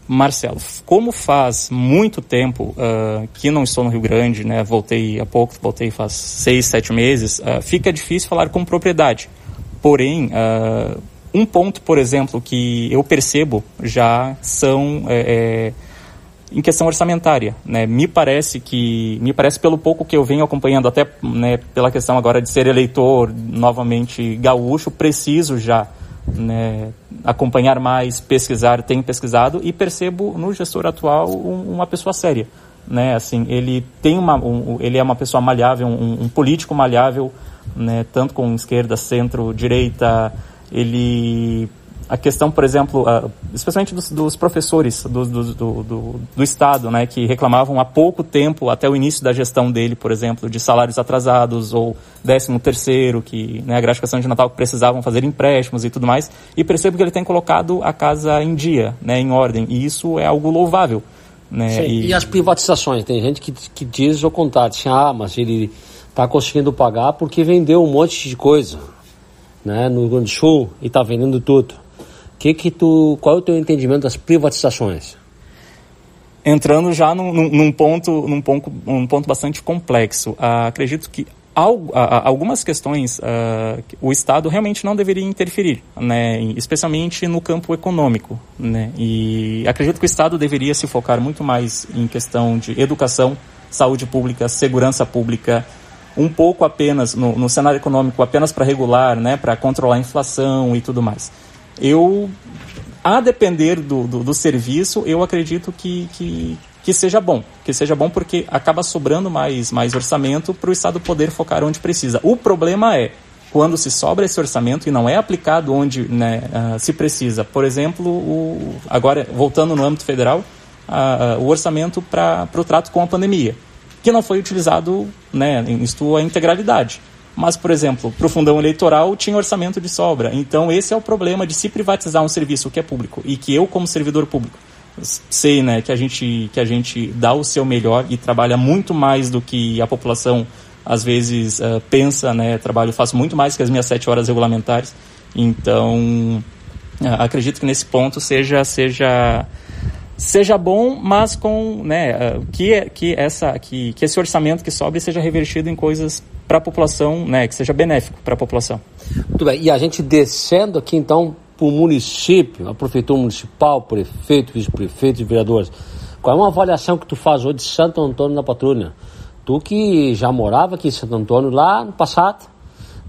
Marcelo, como faz muito tempo uh, que não estou no Rio Grande, né, voltei há pouco, voltei faz seis, sete meses, uh, fica difícil falar com propriedade. Porém, uh, um ponto, por exemplo, que eu percebo já são é, em questão orçamentária. Né? Me parece que, me parece pelo pouco que eu venho acompanhando, até né, pela questão agora de ser eleitor novamente gaúcho, preciso já né, acompanhar mais, pesquisar, tenho pesquisado e percebo no gestor atual um, uma pessoa séria, né? Assim, ele tem uma, um, ele é uma pessoa malhável, um, um político malhável, né? Tanto com esquerda, centro, direita, ele a questão, por exemplo, uh, especialmente dos, dos professores do, do, do, do, Estado, né, que reclamavam há pouco tempo, até o início da gestão dele, por exemplo, de salários atrasados ou décimo terceiro, que né, a gratificação de Natal que precisavam fazer empréstimos e tudo mais, e percebo que ele tem colocado a casa em dia, né, em ordem, e isso é algo louvável. Né, e... e... as privatizações? Tem gente que, que diz o contrário, assim, ah, mas ele está conseguindo pagar porque vendeu um monte de coisa né, no Rio Grande do Sul e está vendendo tudo que que tu, qual é o teu entendimento das privatizações? Entrando já num, num ponto, num ponto, um ponto bastante complexo. Uh, acredito que algumas questões uh, o Estado realmente não deveria interferir, né, especialmente no campo econômico. Né, e acredito que o Estado deveria se focar muito mais em questão de educação, saúde pública, segurança pública, um pouco apenas no, no cenário econômico, apenas para regular, né, para controlar a inflação e tudo mais eu, a depender do, do, do serviço, eu acredito que, que, que seja bom. Que seja bom porque acaba sobrando mais, mais orçamento para o Estado poder focar onde precisa. O problema é quando se sobra esse orçamento e não é aplicado onde né, uh, se precisa. Por exemplo, o, agora voltando no âmbito federal, uh, uh, o orçamento para o trato com a pandemia, que não foi utilizado né, em sua integralidade. Mas, por exemplo, para o fundão eleitoral tinha orçamento de sobra. Então, esse é o problema de se privatizar um serviço que é público e que eu, como servidor público, sei né, que, a gente, que a gente dá o seu melhor e trabalha muito mais do que a população às vezes uh, pensa, né? Trabalho, faço muito mais que as minhas sete horas regulamentares. Então, uh, acredito que nesse ponto seja seja seja bom, mas com né, uh, que que essa que, que esse orçamento que sobe seja revertido em coisas para a população, né, que seja benéfico para a população. Muito bem, e a gente descendo aqui então para o município, a prefeitura municipal, prefeito, vice-prefeito e vereadores. Qual é uma avaliação que tu faz hoje de Santo Antônio da Patrulha? Tu que já morava aqui em Santo Antônio lá no passado,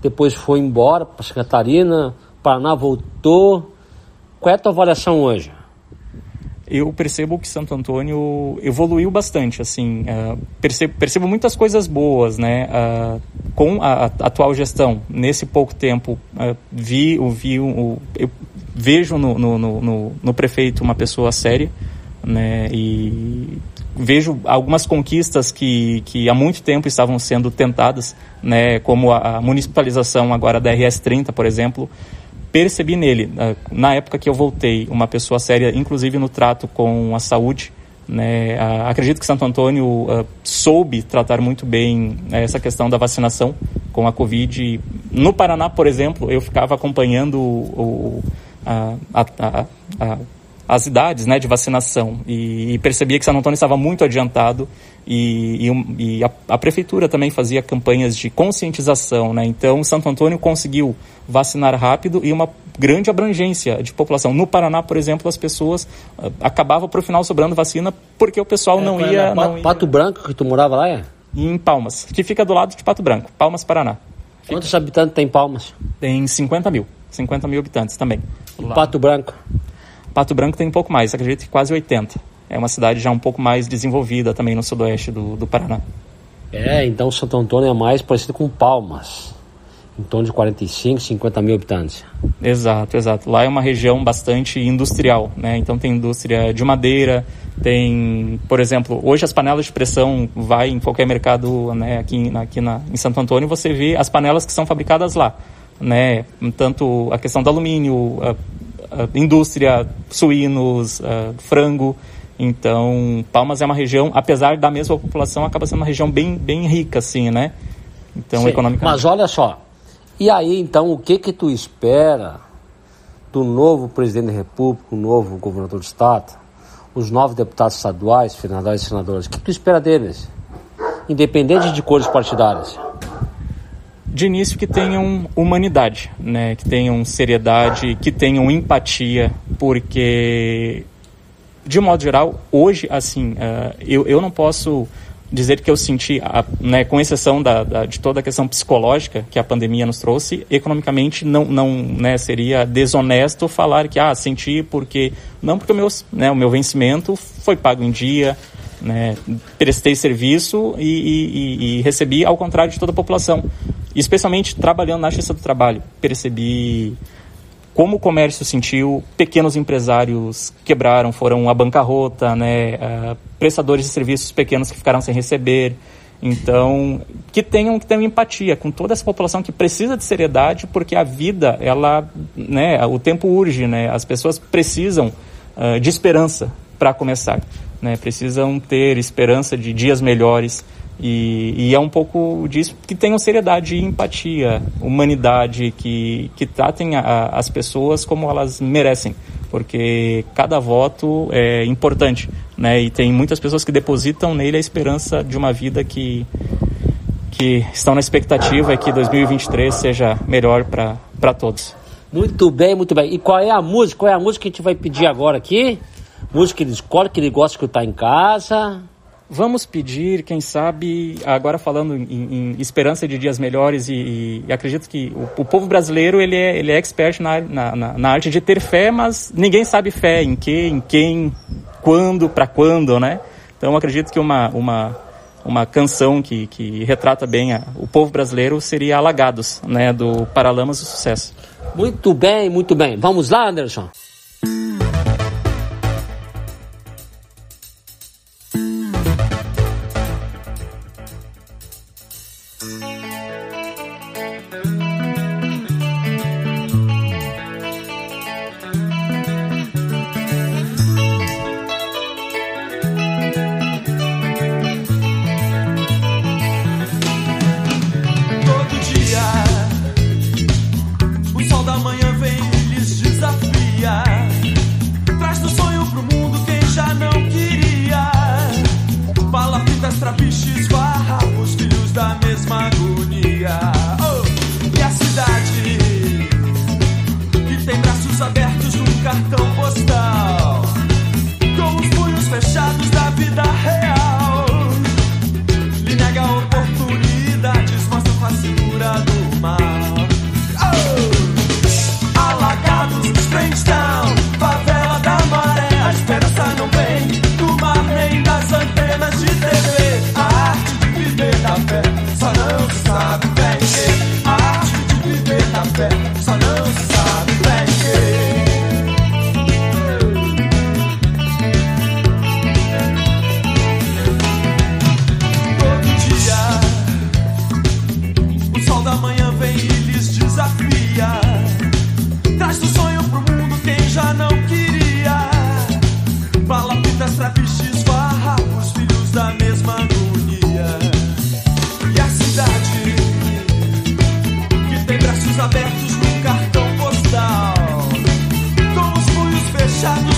depois foi embora para Santa Catarina, Paraná voltou. Qual é a tua avaliação hoje? Eu percebo que Santo Antônio evoluiu bastante, assim, uh, percebo, percebo, muitas coisas boas, né, uh, com a, a, atual gestão. Nesse pouco tempo, uh, vi, vi o, eu vejo no, no, no, no, prefeito uma pessoa séria, né, e vejo algumas conquistas que, que há muito tempo estavam sendo tentadas, né, como a, a municipalização agora da RS-30, por exemplo, percebi nele, na época que eu voltei, uma pessoa séria, inclusive no trato com a saúde. Né? Acredito que Santo Antônio uh, soube tratar muito bem né, essa questão da vacinação com a Covid. No Paraná, por exemplo, eu ficava acompanhando o, a, a, a, as idades né, de vacinação e, e, percebia que Santo Antônio estava muito adiantado e, e, e a, a, prefeitura também fazia campanhas de conscientização. Né? Então, Santo Antônio conseguiu vacinar rápido e uma grande abrangência de população. No Paraná, por exemplo, as pessoas uh, acabavam para o final sobrando vacina porque o pessoal é, não, ia, não ia... Pato Branco, que tu morava lá, é? Em Palmas, que fica do lado de Pato Branco, Palmas, Paraná. Fica... Quantos habitantes tem Palmas? Tem 50 mil. 50 mil habitantes também. Pato Branco? Pato Branco tem um pouco mais, acredito que quase 80. É uma cidade já um pouco mais desenvolvida também no sudoeste do, do Paraná. É, então Santo Antônio é mais parecido com Palmas, em torno de 45, 50 mil habitantes. Exato, exato. Lá é uma região bastante industrial, né? Então tem indústria de madeira, tem, por exemplo, hoje as panelas de pressão, vai em qualquer mercado né, aqui, aqui na, em Santo Antônio, você vê as panelas que são fabricadas lá. Né? Tanto a questão do alumínio, indústria, suínos, frango. Então, Palmas é uma região, apesar da mesma população, acaba sendo uma região bem, bem rica, assim, né? Então, Sim, economicamente. Mas olha só, e aí, então, o que que tu espera do novo presidente da República, o novo governador do Estado, os novos deputados estaduais, senadores e senadores? O que tu espera deles? Independente de cores partidárias de início que tenham humanidade, né? que tenham seriedade, que tenham empatia, porque, de modo geral, hoje, assim, uh, eu, eu não posso dizer que eu senti, né, com exceção da, da, de toda a questão psicológica que a pandemia nos trouxe, economicamente não, não né, seria desonesto falar que ah, senti porque não porque o meu, né, o meu vencimento foi pago em dia, né, prestei serviço e, e, e, recebi ao contrário de toda a população. Especialmente trabalhando na Justiça do Trabalho, percebi como o comércio sentiu, pequenos empresários quebraram, foram à bancarrota, né, uh, prestadores de serviços pequenos que ficaram sem receber. Então, que tenham que ter empatia com toda essa população que precisa de seriedade, porque a vida, ela, né, o tempo urge, né, as pessoas precisam uh, de esperança para começar, né, precisam ter esperança de dias melhores. E, e, é um pouco disso que tenham seriedade e empatia, humanidade, que, que tratem a, as pessoas como elas merecem, porque cada voto é importante, né? E tem muitas pessoas que depositam nele a esperança de uma vida que, que estão na expectativa que 2023 seja melhor para todos. Muito bem, muito bem. E qual é a música? Qual é a música que a gente vai pedir agora aqui? Música que ele escolhe, que ele gosta de escutar em casa. Vamos pedir, quem sabe, agora falando em, em esperança de dias melhores, e, e acredito que o, o, povo brasileiro ele é, ele é expert na, na, na, arte de ter fé, mas ninguém sabe fé em que, em quem, quando, para quando, né? Então acredito que uma, uma, uma canção que, que retrata bem a, o povo brasileiro seria Alagados, né, do Paralamas do Sucesso. Muito bem, muito bem. Vamos lá, Anderson.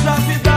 Da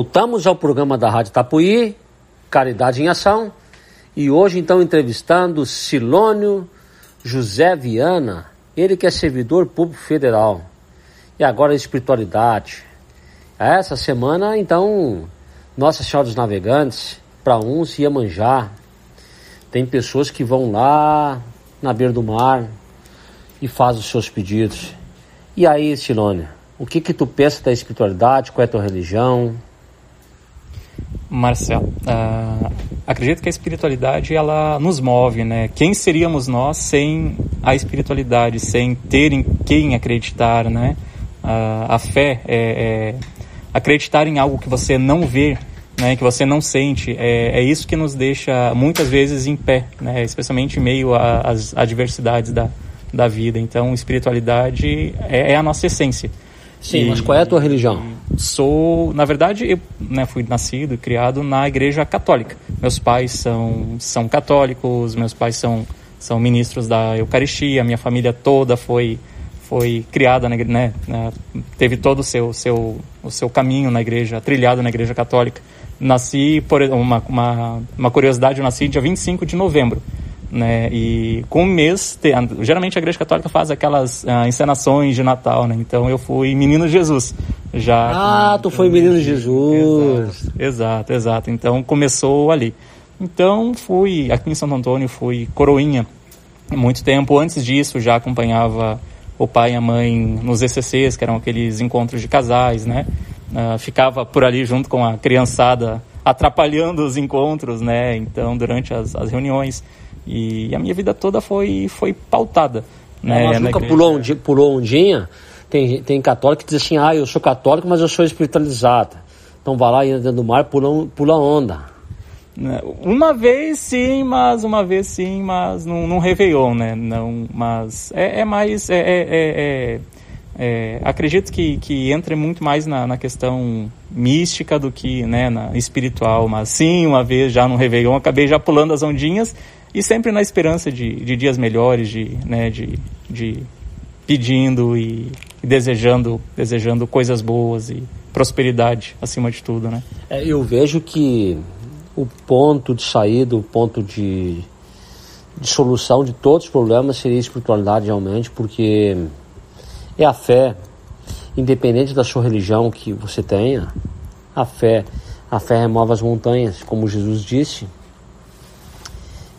Voltamos ao programa da Rádio Tapuí, Caridade em Ação, e hoje então entrevistando Silônio José Viana, ele que é servidor público federal, e agora espiritualidade. Essa semana então, Nossa Senhora dos Navegantes, para uns Iemanjá, tem pessoas que vão lá na beira do mar e fazem os seus pedidos. E aí, Silônio, o que que tu pensa da espiritualidade? Qual é a tua religião? Marcel, ah, acredito que a espiritualidade ela nos move, né? Quem seríamos nós sem a espiritualidade, sem ter em quem acreditar, né? Ah, a fé é, é acreditar em algo que você não vê, né? Que você não sente. É, é isso que nos deixa muitas vezes em pé, né? Especialmente em meio a- às adversidades da, da vida. Então, espiritualidade é, é a nossa essência. Sim, E- mas qual é a tua religião? Sou, na verdade, eu né, fui nascido e criado na igreja católica. Meus pais são, são católicos, meus pais são, são ministros da Eucaristia, minha família toda foi, foi criada, na, né, teve todo o seu, seu, o seu caminho na igreja, trilhado na igreja católica. Nasci, por uma, uma, uma curiosidade, eu nasci dia 25 de novembro. Né, e com um mês, te- geralmente a igreja católica faz aquelas ah, encenações de Natal, né? Então eu fui menino Jesus. Já Ah, tu foi menino Jesus. Exato, exato, exato. Então começou ali. Então fui aqui em Santo Antônio, fui coroinha muito tempo. Antes disso já acompanhava o pai e a mãe nos ECCs, que eram aqueles encontros de casais, né? uh, ficava por ali junto com a criançada, atrapalhando os encontros, né? Então, durante as, as reuniões. E a minha vida toda foi, foi pautada. Né, mas nunca pulou, um, pulou dia? Tem, tem católico que diz assim, ah, eu sou católico, mas eu sou espiritualizado. Então vai lá e entra dentro do mar, pula, pula onda. Né, uma vez sim, mas uma vez sim, mas não, não Réveillon, né? Não, mas é, é mais. É, é, é, é, acredito que, que entra muito mais na, na questão mística do que né, na espiritual. Mas sim, uma vez já no Réveillon, acabei já pulando as ondinhas e sempre na esperança de, de dias melhores, de, né, de, de pedindo e, e desejando, desejando coisas boas e prosperidade acima de tudo, né? É, eu vejo que o ponto de saída, o ponto de, de solução de todos os problemas seria a espiritualidade realmente, porque é a fé, independente da sua religião que você tenha, a fé, a fé remove as montanhas, como Jesus disse.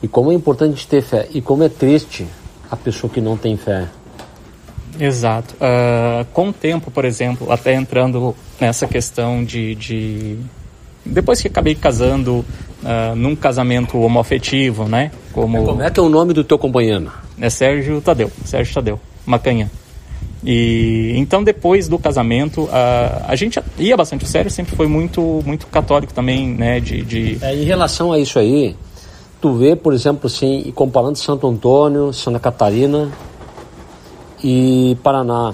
E como é importante ter fé, e como é triste a pessoa que não tem fé. Exato. Uh, com o tempo, por exemplo, até entrando nessa questão de, de depois que acabei casando uh, num casamento homoafetivo, né? Como... Como é que é o nome do teu companheiro? É Sérgio Tadeu, Sérgio Tadeu, Macanha. E então depois do casamento, uh, a gente ia bastante sério, sempre foi muito muito católico também, né? De, de... É, em relação a isso aí, tu vê, por exemplo, assim, comparando Santo Antônio, Santa Catarina e Paraná,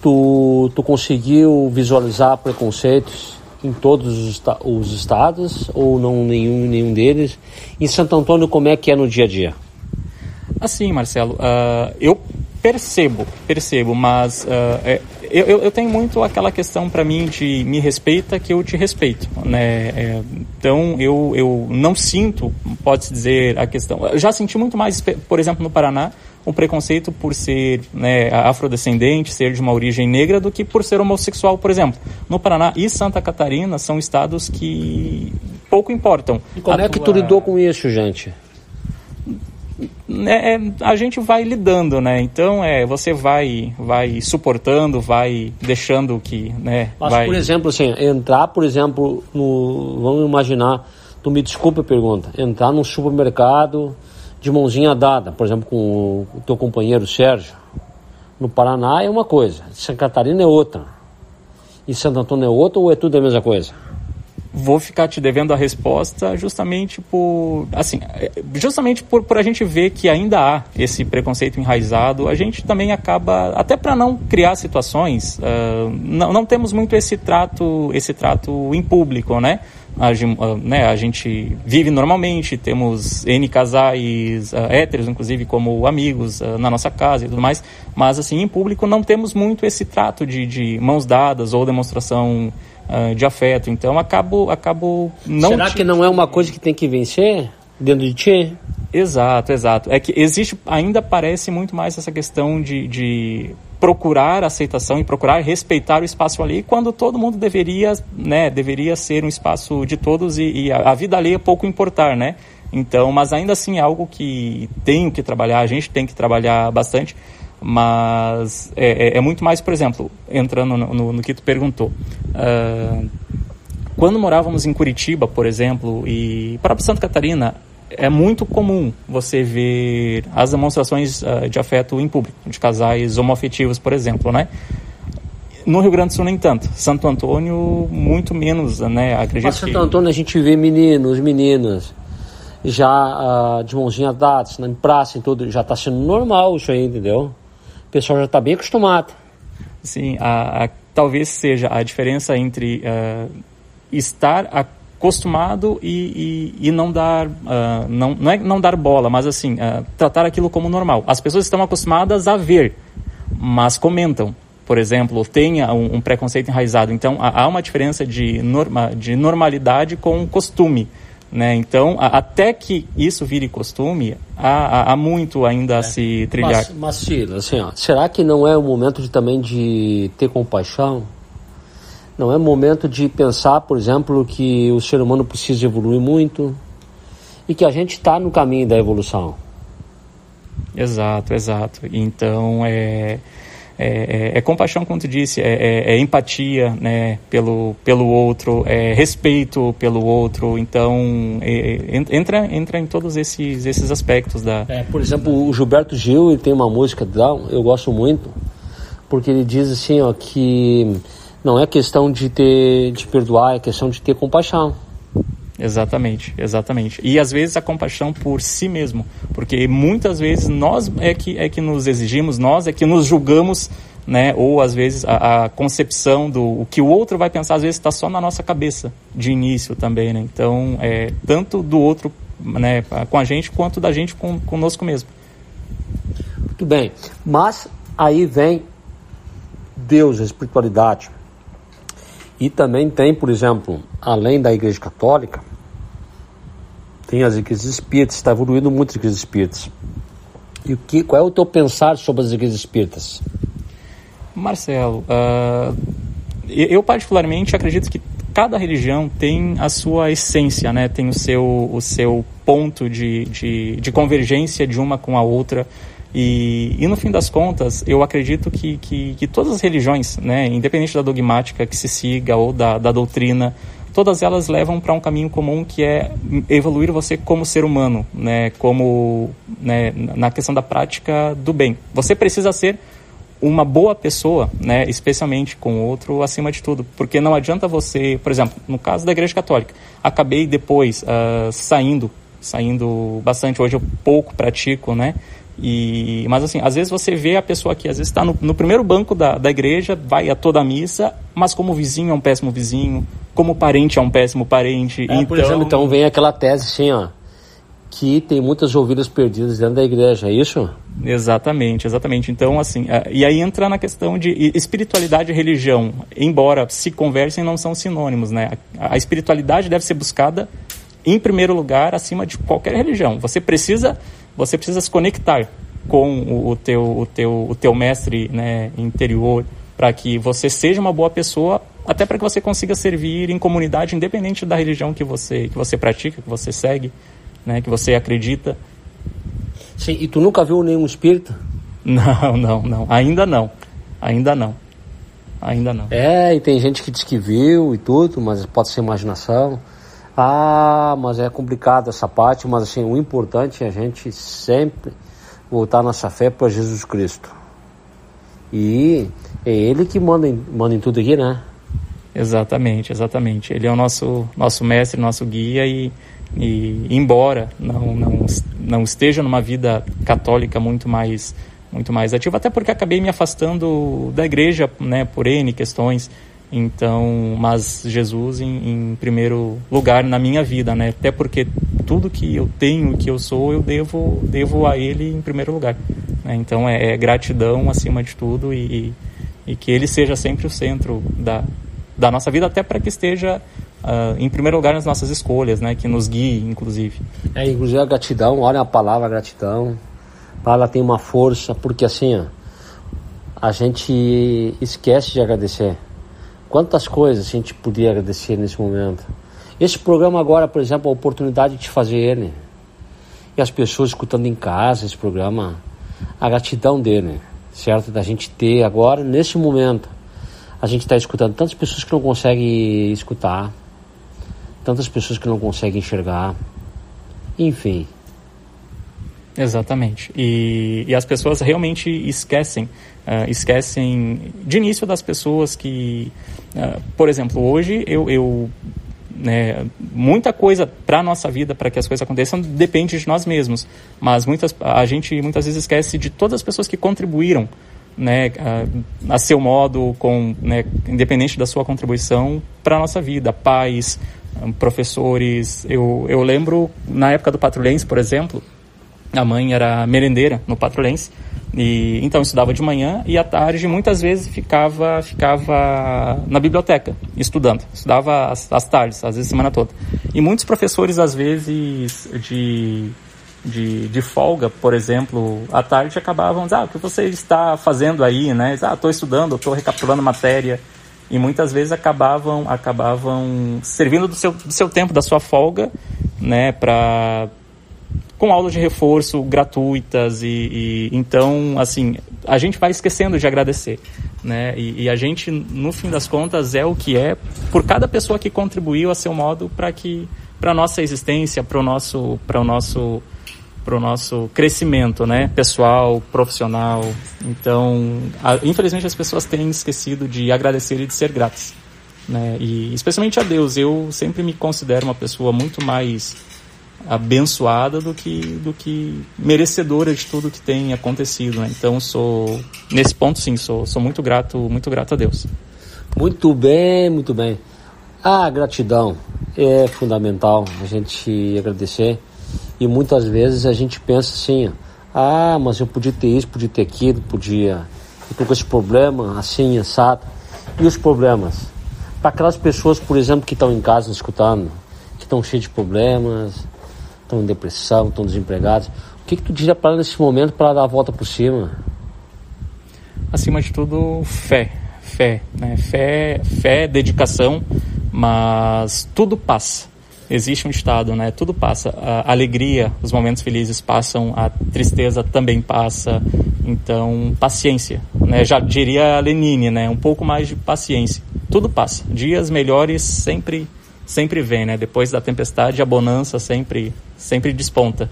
tu, tu conseguiu visualizar preconceitos em todos os, os, estados ou não nenhum nenhum deles? Em Santo Antônio, como é que é no dia a dia? Assim, Marcelo, uh, eu percebo, percebo, mas uh, é, eu, eu, tenho muito aquela questão para mim de me respeita que eu te respeito, né? É, então eu, eu não sinto, pode-se dizer, a questão. Eu já senti muito mais, por exemplo, no Paraná, um preconceito por ser né, afrodescendente, ser de uma origem negra, do que por ser homossexual, por exemplo. No Paraná e Santa Catarina são estados que pouco importam. E como a é que tua... tu lidou com isso, gente? É, é, a gente vai lidando, né? Então é, você vai, vai suportando, vai deixando que, né? Mas vai... por exemplo, assim, entrar, por exemplo, no, vamos imaginar, tu me desculpa a pergunta, entrar num supermercado de mãozinha dada, por exemplo, com o teu companheiro Sérgio, no Paraná é uma coisa, Santa Catarina é outra, e Santo Antônio é outra ou é tudo a mesma coisa? Vou ficar te devendo a resposta justamente por assim justamente por, por a gente ver que ainda há esse preconceito enraizado. A gente também acaba até para não criar situações uh, não, não temos muito esse trato esse trato em público né a, uh, né, a gente vive normalmente, temos N casais uh, héteros, inclusive, como amigos uh, na nossa casa e tudo mais, mas assim, em público não temos muito esse trato de, de mãos dadas ou demonstração uh, de afeto. Então acabo, acabo não. Será que não é uma coisa que tem que vencer dentro de ti? Exato, exato. É que existe, ainda parece muito mais essa questão de, de procurar aceitação e procurar respeitar o espaço ali, quando todo mundo deveria, né, deveria ser um espaço de todos e, e a, a, vida ali é pouco importar, né? Então, mas ainda assim é algo que tenho que trabalhar, a gente tem que trabalhar bastante, mas é, é, é muito mais, por exemplo, entrando no, no, no que tu perguntou. Uh, quando morávamos em Curitiba, por exemplo, e para Santa Catarina, é muito comum você ver as demonstrações uh, de afeto em público, de casais homoafetivos, por exemplo, né? No Rio Grande do Sul, nem tanto. Santo Antônio, muito menos, né? Acredito Mas Santo que... Antônio a gente vê meninos, meninas, já uh, de mãozinha dadas, na praça e tudo, já está sendo normal isso aí, entendeu? o pessoal já está bem acostumado. Sim, a, a, talvez seja a diferença entre uh, estar acostumado e, e, e não dar, uh, não, não é não dar bola, mas assim, uh, tratar aquilo como normal. As pessoas estão acostumadas a ver, mas comentam. Por exemplo, tem um, um preconceito enraizado. Então, há uma diferença de, norma, de normalidade com costume. Né? Então, a, até que isso vire costume, há, há, há muito ainda é. a se trilhar. Mas, mas Ciro, assim, ó, será que não é o momento de, também de ter compaixão? Não é momento de pensar, por exemplo, que o ser humano precisa evoluir muito e que a gente está no caminho da evolução? Exato, exato. Então, é é, é, é compaixão, como tu disse, é, é, é, empatia né, pelo, pelo outro, é respeito pelo outro. Então, é, entra, entra em todos esses, esses aspectos da. É, por exemplo, o Gilberto Gil ele tem uma música eu gosto muito, porque ele diz assim, ó, que não é questão de ter de perdoar, é questão de ter compaixão. Exatamente, exatamente. E às vezes a compaixão por si mesmo, porque muitas vezes nós é que é que nos exigimos, nós é que nos julgamos, né? Ou às vezes a, a concepção do o que o outro vai pensar às vezes está só na nossa cabeça de início também, né? Então é tanto do outro, né, com a gente quanto da gente com conosco mesmo. Muito bem, mas aí vem Deus, a espiritualidade. E também tem, por exemplo, além da Igreja Católica, tem as igrejas espíritas, está evoluindo muito as igrejas espíritas. E o que, qual é o teu pensar sobre as igrejas espíritas? Marcelo, uh, eu particularmente acredito que cada religião tem a sua essência, né? tem o seu, o seu ponto de, de, de convergência de uma com a outra. E, e, no fim das contas, eu acredito que, que, que, todas as religiões, né, independente da dogmática que se siga ou da, da doutrina, todas elas levam para um caminho comum que é evoluir você como ser humano, né, como né, na questão da prática do bem. Você precisa ser uma boa pessoa, né, especialmente com o outro acima de tudo, porque não adianta você, por exemplo, no caso da Igreja Católica, acabei depois uh, saindo, saindo bastante. Hoje eu pouco pratico, né, e, mas assim, às vezes você vê a pessoa que às vezes está no, no, primeiro banco da, da igreja, vai a toda a missa, mas como vizinho é um péssimo vizinho, como parente é um péssimo parente. É, então... Por exemplo, então vem aquela tese assim, ó, que tem muitas ovelhas perdidas dentro da igreja, é isso? Exatamente, exatamente. Então, assim, e aí entra na questão de espiritualidade e religião, embora se conversem, não são sinônimos, né? A espiritualidade deve ser buscada em primeiro lugar acima de qualquer religião. Você precisa você precisa se conectar com o, o teu, o, teu, o teu mestre né, interior para que você seja uma boa pessoa, até para que você consiga servir em comunidade, independente da religião que você, que você pratica, que você segue, né, que você acredita. Sim, e tu nunca viu nenhum espírito? Não, não, não. Ainda não. Ainda não. Ainda não. É, e tem gente que diz que viu e tudo, mas pode ser imaginação. Ah, mas é complicado essa parte, mas assim, o importante é a gente sempre voltar nossa fé para Jesus Cristo. E é Ele que manda em, manda em tudo aqui, né? Exatamente, exatamente. Ele é o nosso, nosso mestre, nosso guia e, e embora não, não, não esteja numa vida católica muito mais muito mais ativa, até porque acabei me afastando da igreja, né, por N questões, então, mas Jesus em, em, primeiro lugar na minha vida, né? Até porque tudo que eu tenho, que eu sou, eu devo, devo a Ele em primeiro lugar. Né? Então, é, é, gratidão acima de tudo e, e, que Ele seja sempre o centro da, da nossa vida, até para que esteja uh, em primeiro lugar nas nossas escolhas, né? Que nos guie, inclusive. É, inclusive a gratidão. Olha a palavra gratidão. Ela tem uma força, porque assim, ó, a gente esquece de agradecer Quantas coisas a gente podia agradecer nesse momento. Esse programa agora, por exemplo, a oportunidade de fazer ele. E as pessoas escutando em casa esse programa, a gratidão dele, certo? Da gente ter agora, nesse momento, a gente está escutando tantas pessoas que não conseguem escutar, tantas pessoas que não conseguem enxergar, enfim. Exatamente. E, e as pessoas realmente esquecem, uh, esquecem de início das pessoas que Uh, por exemplo, hoje eu, eu né, muita coisa para nossa vida, para que as coisas aconteçam, depende de nós mesmos. Mas muitas, a gente muitas vezes esquece de todas as pessoas que contribuíram né, a, a seu modo, com, né, independente da sua contribuição para nossa vida. Pais, professores. Eu, eu lembro, na época do Patrulhense, por exemplo, a mãe era merendeira no Patrulhense. E, então estudava de manhã e à tarde muitas vezes ficava ficava na biblioteca estudando. Estudava às, às tardes, às vezes semana toda. E muitos professores às vezes de de, de folga, por exemplo, à tarde acabavam dizendo, ah, o que você está fazendo aí, né? Ah, estou estudando, estou recapitulando matéria. E muitas vezes acabavam acabavam servindo do seu, do seu tempo, da sua folga, né, para com aulas de reforço gratuitas e, e, então assim a gente vai esquecendo de agradecer né? E, e, a gente no fim das contas é o que é por cada pessoa que contribuiu a seu modo para que para nossa existência para o nosso para o nosso para o nosso crescimento né? Pessoal profissional. Então a, infelizmente as pessoas têm esquecido de agradecer e de ser gratas né? E especialmente a Deus. Eu sempre me considero uma pessoa muito mais abençoada do que do que merecedora de tudo que tem acontecido né? então sou nesse ponto sim sou sou muito grato muito grato a Deus. Muito bem muito bem. A gratidão é fundamental a gente agradecer. E muitas vezes a gente pensa assim ah mas eu podia ter isso podia ter aquilo podia eu com esse problema assim assado. E os problemas? Para aquelas pessoas por exemplo que estão em casa escutando que estão cheias de problemas estão em depressão, estão desempregados. O que, que tu diria para nesse momento para dar a volta por cima? Acima de tudo, fé. Fé, né? Fé, fé, dedicação, mas tudo passa. Existe um estado, né? Tudo passa. A alegria, os momentos felizes passam, a tristeza também passa. Então, paciência, né? Já diria Lenine, né? Um pouco mais de paciência. Tudo passa. Dias melhores sempre sempre vem, né? Depois da tempestade, a bonança sempre, sempre desponta.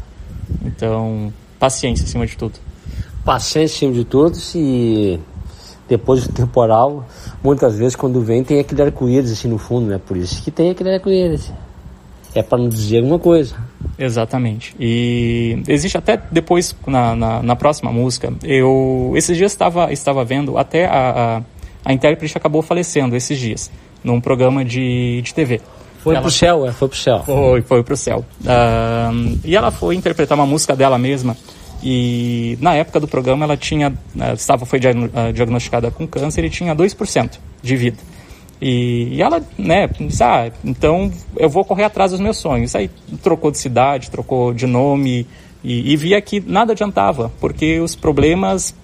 Então, paciência acima de tudo. Paciência acima de tudo e depois do temporal, muitas vezes quando vem tem aquele arco-íris assim no fundo, né? Por isso que tem aquele arco-íris. É para não dizer alguma coisa. Exatamente. E existe até depois, na, na, na próxima música, eu esses dias estava, estava vendo, até a, a, a intérprete acabou falecendo esses dias, num programa de, de TV. Foi ela... pro céu, é, foi pro céu. Foi, foi pro céu. Uh, e ela foi interpretar uma música dela mesma. E na época do programa ela tinha, uh, estava, foi ah, diagnosticada com câncer e tinha 2% de vida. E, e, ela, né, disse, ah, então eu vou correr atrás dos meus sonhos. Aí trocou de cidade, trocou de nome e, e via que nada adiantava, porque os problemas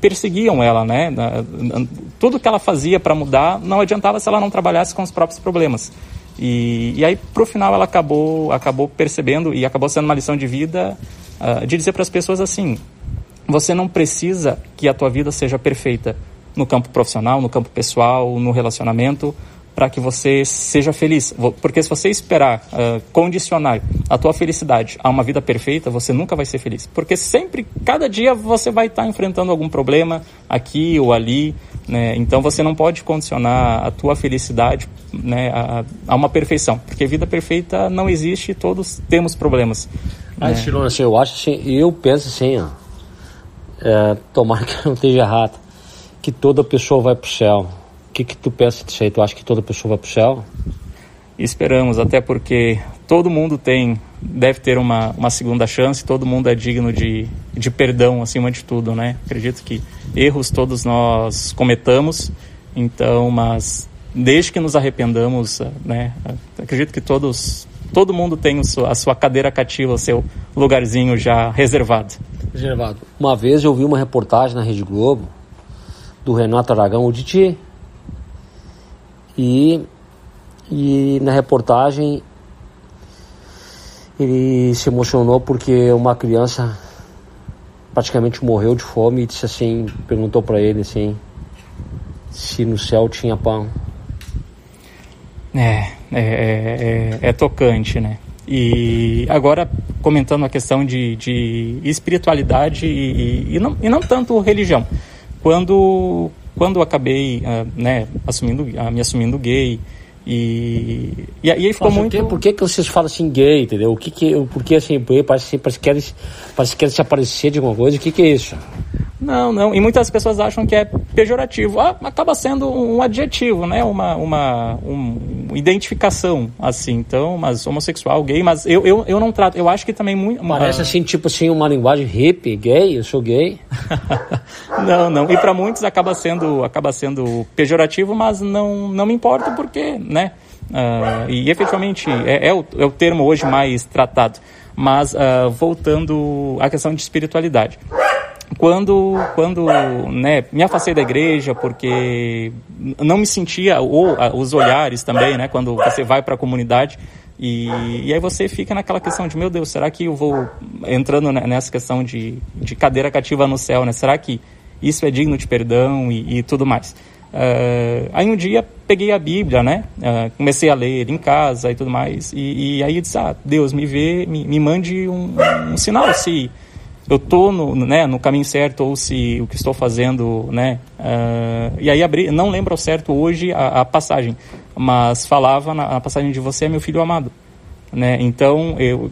perseguiam ela, né? Tudo que ela fazia para mudar não adiantava se ela não trabalhasse com os próprios problemas. E, e aí, pro final, ela acabou, acabou percebendo e acabou sendo uma lição de vida uh, de dizer para as pessoas assim: você não precisa que a tua vida seja perfeita no campo profissional, no campo pessoal, no relacionamento, para que você seja feliz. Porque se você esperar uh, condicionar a tua felicidade a uma vida perfeita, você nunca vai ser feliz. Porque sempre, cada dia, você vai estar tá enfrentando algum problema aqui ou ali. Né? Então você não pode condicionar a tua felicidade né, a, a, uma perfeição, porque vida perfeita não existe, todos temos problemas. Ah, né? assim, eu acho assim, eu penso assim, ó, é, tomara que não esteja errado, que toda pessoa vai para o céu. O que, que tu pensa disso aí? Tu acha que toda pessoa vai para o céu? Esperamos, até porque todo mundo tem, deve ter uma, uma segunda chance, todo mundo é digno de, de perdão acima de tudo, né? Acredito que erros todos nós cometamos, então, mas desde que nos arrependamos, né? Acredito que todos, todo mundo tem a sua cadeira cativa, o seu lugarzinho já reservado. Reservado. Uma vez eu vi uma reportagem na Rede Globo do Renato Aragão, o Diti, e, e na reportagem ele se emocionou porque uma criança praticamente morreu de fome e disse assim, perguntou para ele assim, se no céu tinha pão. É, é, é, é, tocante, né? E agora, comentando a questão de, de espiritualidade e, e, não, e não tanto religião. Quando, quando acabei uh, né, assumindo, uh, me assumindo gay, e, e, aí ficou Nossa, muito. Por que, que vocês falam assim gay, entendeu? O que que, por que assim, parece, parece, que querem, parece que querem se aparecer de alguma coisa? O que, que é isso? Não, não. E muitas pessoas acham que é pejorativo. Ah, acaba sendo um adjetivo, né? Uma, uma, uma identificação, assim. Então, mas homossexual, gay, mas eu, eu, eu não trato. Eu acho que também muito. Parece assim, tipo assim, uma linguagem hippie, gay, eu sou gay. não, não. E para muitos acaba sendo, acaba sendo pejorativo, mas não, não me importa porque né? Uh, e efetivamente é, é, o, é, o, termo hoje mais tratado. Mas uh, voltando à questão de espiritualidade. Quando, quando né, me afastei da igreja porque não me sentia, ou os olhares também, né, quando você vai para a comunidade, E, e aí você fica naquela questão de, meu Deus, será que eu vou entrando nessa questão de, de cadeira cativa no céu, né? Será que isso é digno de perdão e, e tudo mais? Uh, aí um dia peguei a Bíblia, né? Uh, comecei a ler em casa e tudo mais. E, e aí eu disse, ah, Deus, me vê, me, me mande um, um, sinal se eu estou no, né, no caminho certo ou se o que estou fazendo, né? Uh, e aí abri, não lembro ao certo hoje a, a passagem, mas falava na, na passagem de você é meu filho amado, né? Então eu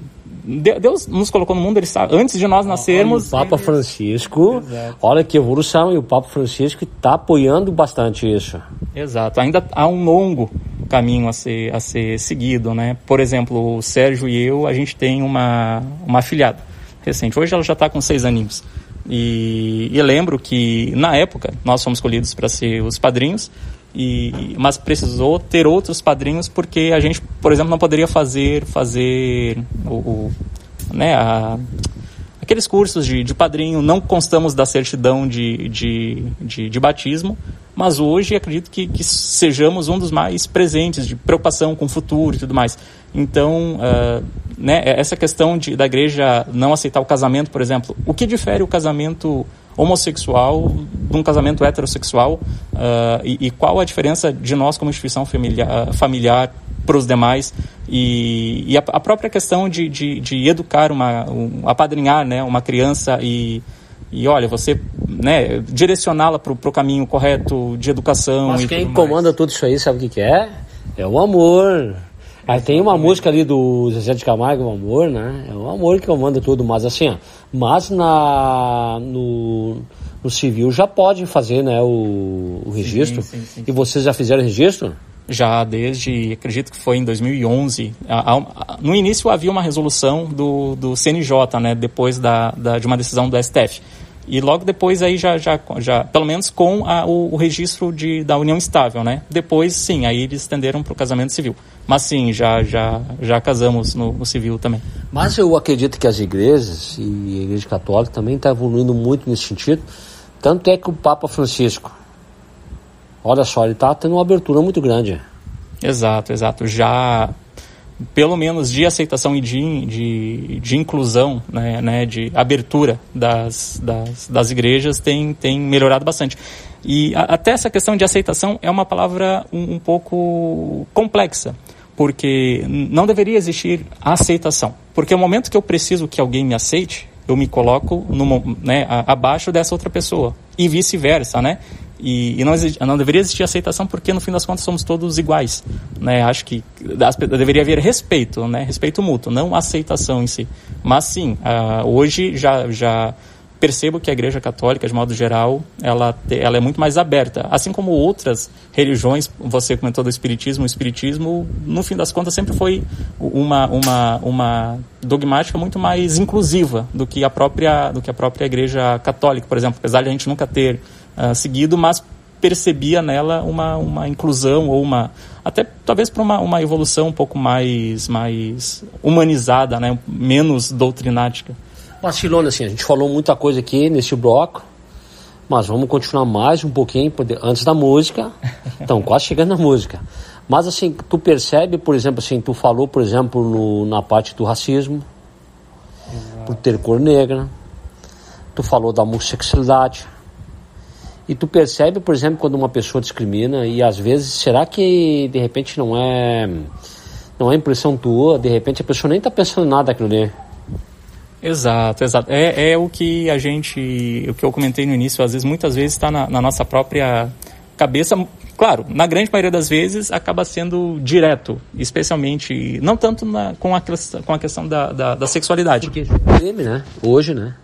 Deus nos colocou no mundo, ele sabe, antes de nós nascermos. Olha, o Papa Francisco, Exato. olha que evolução, e o Papa Francisco está apoiando bastante isso. Exato, ainda há um longo caminho a ser, a ser seguido, né? Por exemplo, o Sérgio e eu, a gente tem uma, uma afilhada recente, hoje ela já está com seis aninhos. E, e lembro que, na época, nós fomos escolhidos para ser os padrinhos, e, mas precisou ter outros padrinhos porque a gente, por exemplo, não poderia fazer fazer o, o né, a, aqueles cursos de, de padrinho, não constamos da certidão de, de, de, de batismo, mas hoje acredito que, que, sejamos um dos mais presentes de preocupação com o futuro e tudo mais. Então, uh, né, essa questão de, da igreja não aceitar o casamento, por exemplo, o que difere o casamento homossexual de um casamento heterossexual uh, e, e, qual a diferença de nós como instituição familiar, familiar para os demais e, e a, a, própria questão de, de, de educar uma um, apadrinhar né uma criança e e olha você né direcioná-la para o caminho correto de educação mas quem comanda tudo isso aí sabe o que, que é é o amor Aí tem uma música ali do Zezé de Camargo, o amor, né? É o amor que comanda tudo, mas assim, ó, mas na no, no civil já pode fazer, né, o, o registro. Sim, sim, sim, e vocês já fizeram registro? Já desde, acredito que foi em 2011. No início havia uma resolução do, do CNJ, né, depois da, da, de uma decisão do STF. E logo depois aí já, já, já pelo menos com a, o, o, registro de, da união estável, né? Depois, sim, aí eles estenderam para o casamento civil. Mas sim, já, já, já casamos no, no, civil também. Mas eu acredito que as igrejas e a igreja católica também está evoluindo muito nesse sentido. Tanto é que o Papa Francisco, olha só, ele está tendo uma abertura muito grande. Exato, exato. Já pelo menos de aceitação e de, de, de inclusão, né, né, de abertura das, das, das igrejas tem, tem melhorado bastante. E a, até essa questão de aceitação é uma palavra um, um pouco complexa, porque não deveria existir aceitação. Porque o momento que eu preciso que alguém me aceite, eu me coloco no, né, abaixo dessa outra pessoa. E vice-versa, né? E, e não, não, deveria existir aceitação porque, no fim das contas, somos todos iguais. Né? Acho que deveria haver respeito, né? respeito mútuo, não aceitação em si. Mas, sim, uh, hoje já, já percebo que a Igreja Católica, de modo geral, ela, ela é muito mais aberta. Assim como outras religiões, você comentou do Espiritismo, o Espiritismo, no fim das contas, sempre foi uma, uma, uma dogmática muito mais inclusiva do que a própria, do que a própria Igreja Católica, por exemplo. Apesar de a gente nunca ter uh, seguido, mas percebia nela uma, uma inclusão ou uma até talvez para uma, uma evolução um pouco mais mais humanizada, né, menos doutrinática. Vacilona, assim, a gente falou muita coisa aqui nesse bloco, mas vamos continuar mais um pouquinho antes da música. Então, quase chegando na música. Mas assim, tu percebe, por exemplo, assim, tu falou, por exemplo, no, na parte do racismo, Exato. por ter cor negra, tu falou da homossexualidade, e tu percebe, por exemplo, quando uma pessoa discrimina e às vezes, será que de repente não é não é impressão tua, de repente a pessoa nem está pensando nada aquilo ali. Exato, exato. É, é o que a gente, o que eu comentei no início, às vezes, muitas vezes está na, na nossa própria cabeça, claro, na grande maioria das vezes acaba sendo direto, especialmente, não tanto na, com, a, com a questão da, da, da sexualidade. Porque é crime, né? Hoje, né?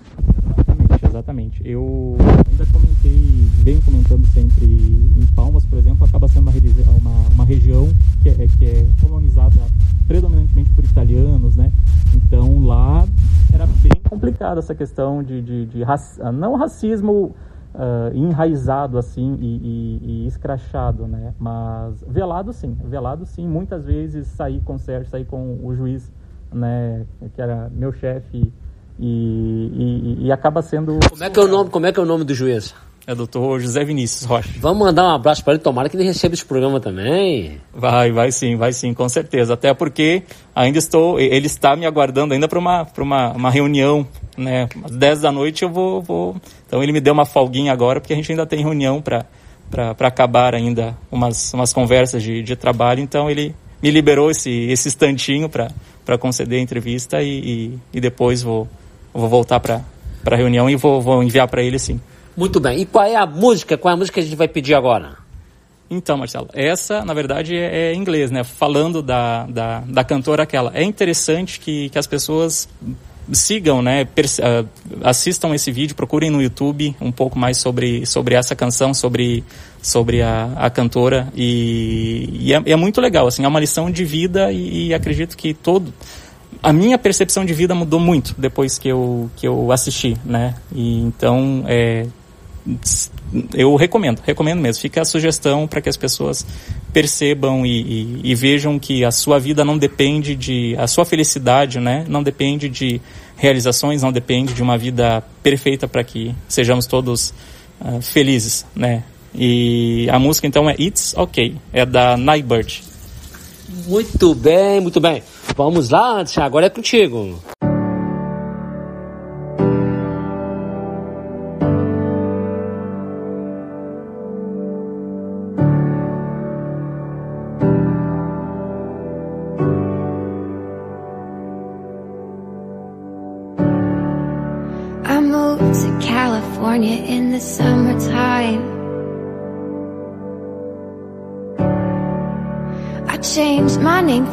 Exatamente. Eu ainda comentei vem comentando sempre em Palmas, por exemplo, acaba sendo uma, uma, uma região que é, que é colonizada predominantemente por italianos, né? Então lá era bem complicada essa questão de, de, de não racismo uh, enraizado assim e, e, e, escrachado, né? Mas velado sim, velado sim. Muitas vezes sair com o Sérgio, sair com o juiz, né? Que era meu chefe e, e, e, acaba sendo. Como é que é o nome? Como é que é o nome do juiz? É doutor José Vinícius Rocha. Vamos mandar um abraço para ele, tomara que ele receba esse programa também. Vai, vai sim, vai sim, com certeza. Até porque ainda estou, ele está me aguardando ainda para uma, uma, uma reunião, né? Às 10 da noite eu vou, vou. Então ele me deu uma folguinha agora, porque a gente ainda tem reunião para para acabar ainda umas, umas conversas de, de trabalho. Então ele me liberou esse, esse instantinho para conceder a entrevista e, e, e depois vou, vou voltar para a reunião e vou, vou enviar para ele sim. Muito bem. E qual é a música? Qual é a música que a gente vai pedir agora? Então, Marcelo, essa, na verdade, é, é inglês, né? Falando da, da, da cantora aquela. É interessante que, que as pessoas sigam, né? Uh, assistam esse vídeo, procurem no YouTube um pouco mais sobre, sobre essa canção, sobre, sobre a, a cantora. E, e é, é, muito legal, assim, é uma lição de vida e, e acredito que todo a minha percepção de vida mudou muito depois que eu, que eu assisti, né? E então, é, eu recomendo, recomendo mesmo. Fica a sugestão para que as pessoas percebam e, e, e, vejam que a sua vida não depende de. a sua felicidade, né? Não depende de realizações, não depende de uma vida perfeita para que sejamos todos uh, felizes, né? E a música então é It's Okay, é da Nightbird. Muito bem, muito bem. Vamos lá, agora é contigo.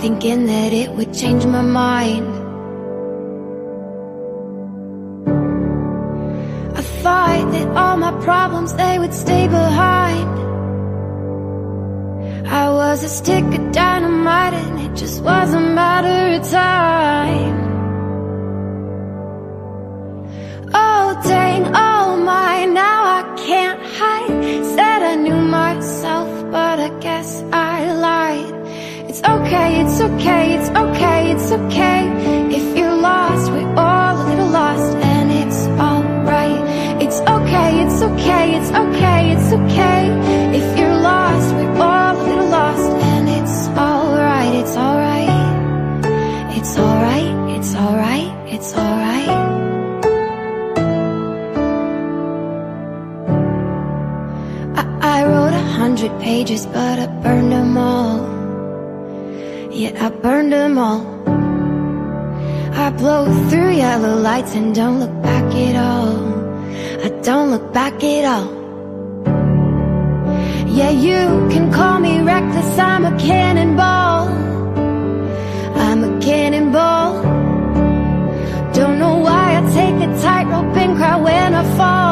Thinking that it would change my mind. I thought that all my problems, they would stay behind. I was a stick of dynamite and it just was a matter of time. Oh dang, oh my, now I can't hide. Said I knew myself, but I guess I okay, it's okay, it's okay yellow lights and don't look back at all. I don't look back at all. Yeah, you can call me reckless, I'm a cannonball. I'm a cannonball. Don't know why I take a tightrope and cry when I fall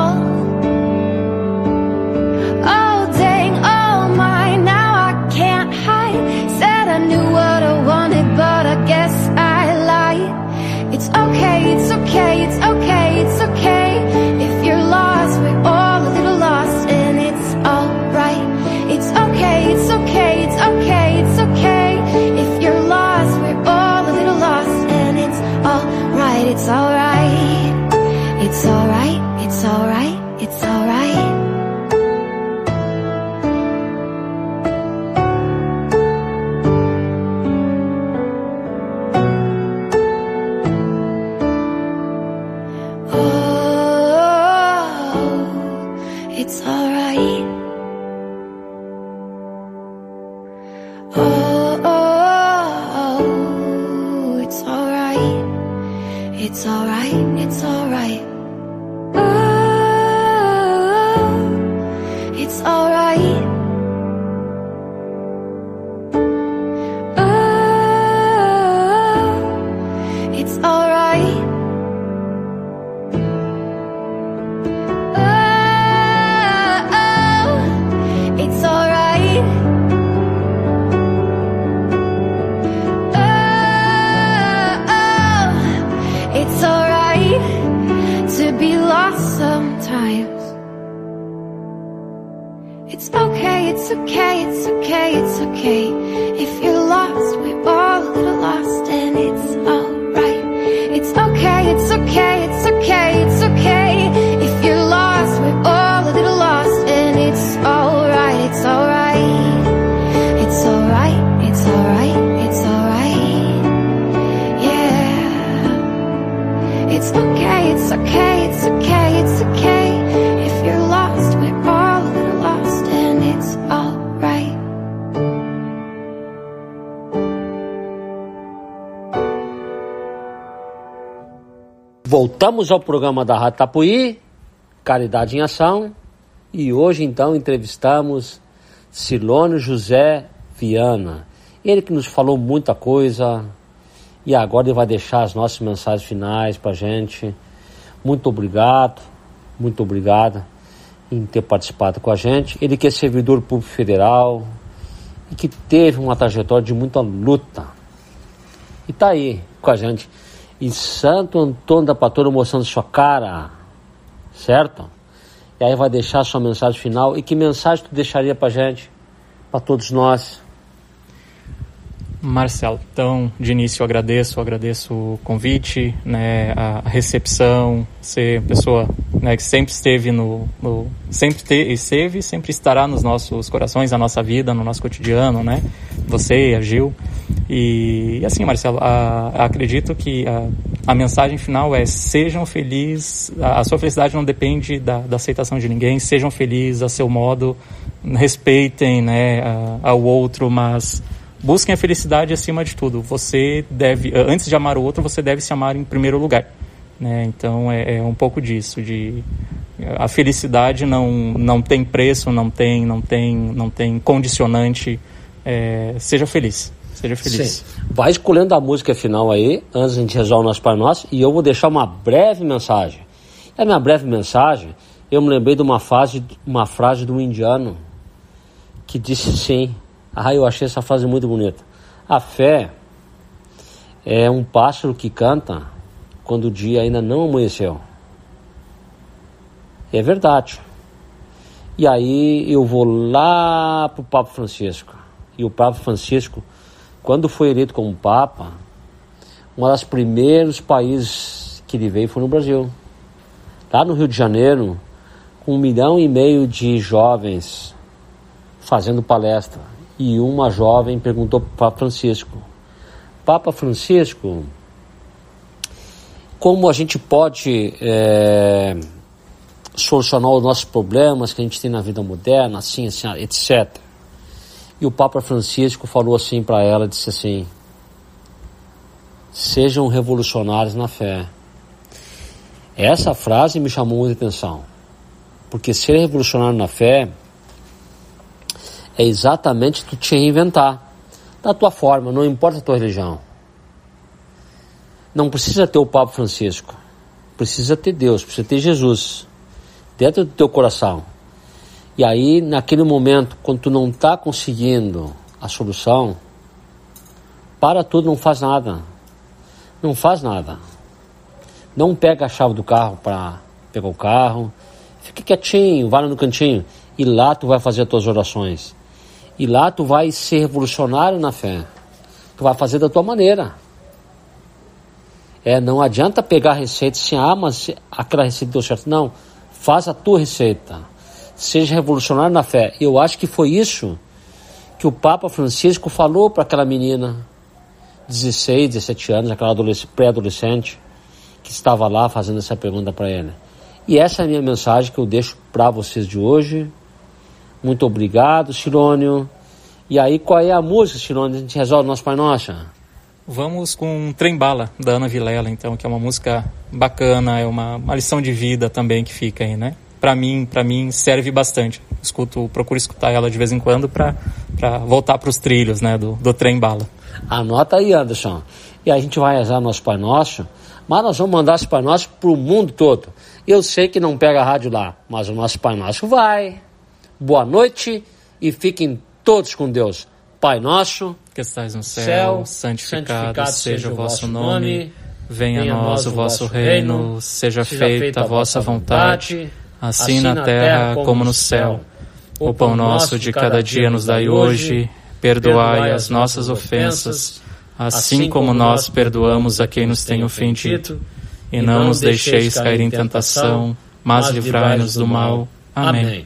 Voltamos ao programa da Rádio Tapuí, Caridade em Ação, e hoje então entrevistamos Silônio José Viana. Ele que nos falou muita coisa e agora ele vai deixar as nossas mensagens finais para gente. Muito obrigado, muito obrigado em ter participado com a gente. Ele que é servidor público federal e que teve uma trajetória de muita luta. E tá aí com a gente em Santo Antônio da Patrulha mostrando sua cara, certo? E aí vai deixar sua mensagem final. E que mensagem tu deixaria pra gente, para todos nós? Marcelo, então, de início eu agradeço, eu agradeço o convite, né, a recepção, ser pessoa né, que sempre esteve no, no sempre te, esteve, sempre estará nos nossos corações, na nossa vida, no nosso cotidiano, né, você, a Gil, e, assim, Marcelo, a, acredito que a, a, mensagem final é sejam felizes, a, a sua felicidade não depende da, da, aceitação de ninguém, sejam felizes a seu modo, respeitem, né, ao outro, mas busquem a felicidade acima de tudo. Você deve, eh, antes de amar o outro, você deve se amar em primeiro lugar. Né? Então é, é um pouco disso, de a felicidade não, não tem preço, não tem, não tem, não tem condicionante. É, seja feliz. Seja feliz. Sim. Vai escolhendo a música final aí, antes de a gente resolver o nosso Pai Nosso, e eu vou deixar uma breve mensagem. É minha breve mensagem, eu me lembrei de uma, fase, uma frase do indiano que disse sim, ah, eu achei essa frase muito bonita. A fé é um pássaro que canta quando o dia ainda não amanheceu. É verdade. E aí eu vou lá para o Papa Francisco. E o Papa Francisco, quando foi eleito como Papa, um dos primeiros países que ele veio foi no Brasil. Lá no Rio de Janeiro, com um milhão e meio de jovens fazendo palestra e uma jovem perguntou para Papa Francisco: Papa Francisco, como a gente pode é, solucionar os nossos problemas que a gente tem na vida moderna, assim, assim, etc. E o Papa Francisco falou assim para ela, disse assim: sejam revolucionários na fé. Essa frase me chamou muita atenção, porque ser revolucionário na fé é exatamente tu te reinventar da tua forma, não importa a tua religião. Não precisa ter o Papa Francisco, precisa ter Deus, precisa ter Jesus dentro do teu coração. E aí, naquele momento, quando tu não está conseguindo a solução, para tudo, não faz nada. Não faz nada. Não pega a chave do carro para pegar o carro. Fica quietinho, vai no cantinho. E lá tu vai fazer as tuas orações. E lá tu vai ser revolucionário na fé. Tu vai fazer da tua maneira. É, não adianta pegar a receita assim, ah, mas aquela receita deu certo. Não, faz a tua receita. Seja revolucionário na fé. Eu acho que foi isso que o Papa Francisco falou para aquela menina, 16, 17 anos, aquela pré-adolescente, que estava lá fazendo essa pergunta para ele. E essa é a minha mensagem que eu deixo para vocês de hoje. Muito obrigado, Chirônio. E aí, qual é a música, Chirônio? A gente resolve o nosso Pai Nosso? Vamos com Trem Bala, da Ana Vilela, então, que é uma música bacana, é uma, uma lição de vida também que fica aí, né? Para mim, para mim serve bastante. Escuto, procuro escutar ela de vez em quando para voltar para os trilhos, né, do, do Trem Bala. Anota aí, Anderson. E a gente vai rezar nosso Pai Nosso, mas nós vamos mandar esse Pai Nosso para o mundo todo. Eu sei que não pega a rádio lá, mas o nosso Pai Nosso vai boa noite e fiquem todos com Deus. Pai nosso, que estás no céu, céu santificado, santificado, seja o vosso nome, venha a nós o vosso reino, seja feita a vossa vontade, assim, assim na terra como no céu. O pão nosso de cada dia nos dai hoje, perdoai as nossas ofensas, assim, assim como nós perdoamos a quem nos tem ofendido, e não nos deixeis cair em tentação, mas livrai-nos do mal. Amém.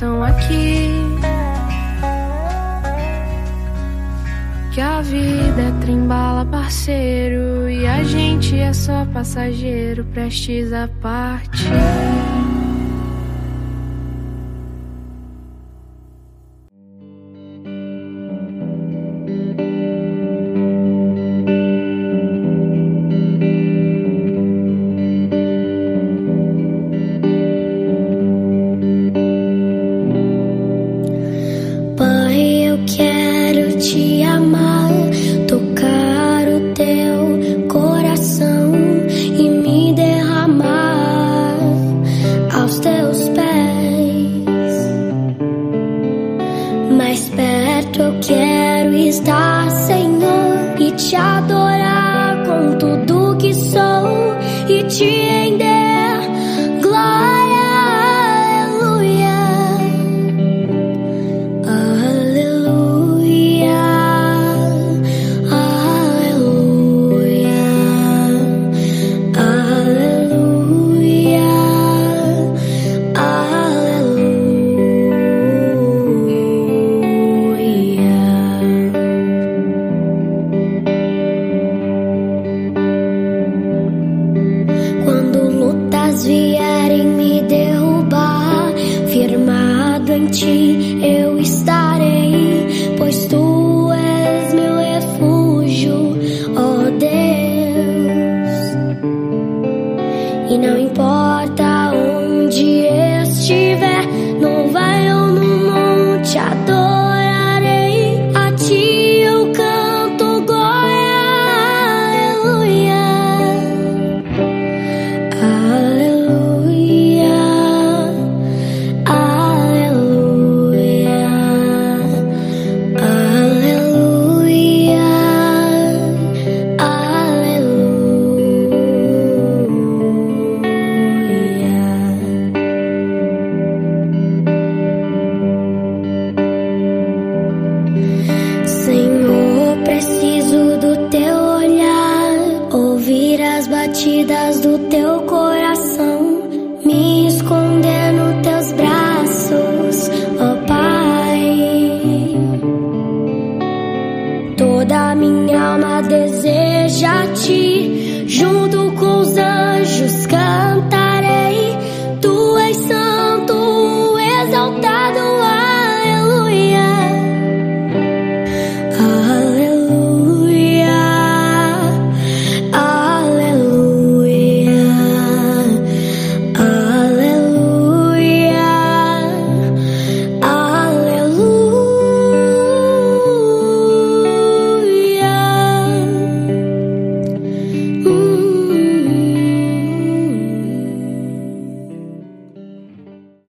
Estão aqui. Que a vida é trembala, parceiro, e a gente é só passageiro, prestes a partir. Quero te amar,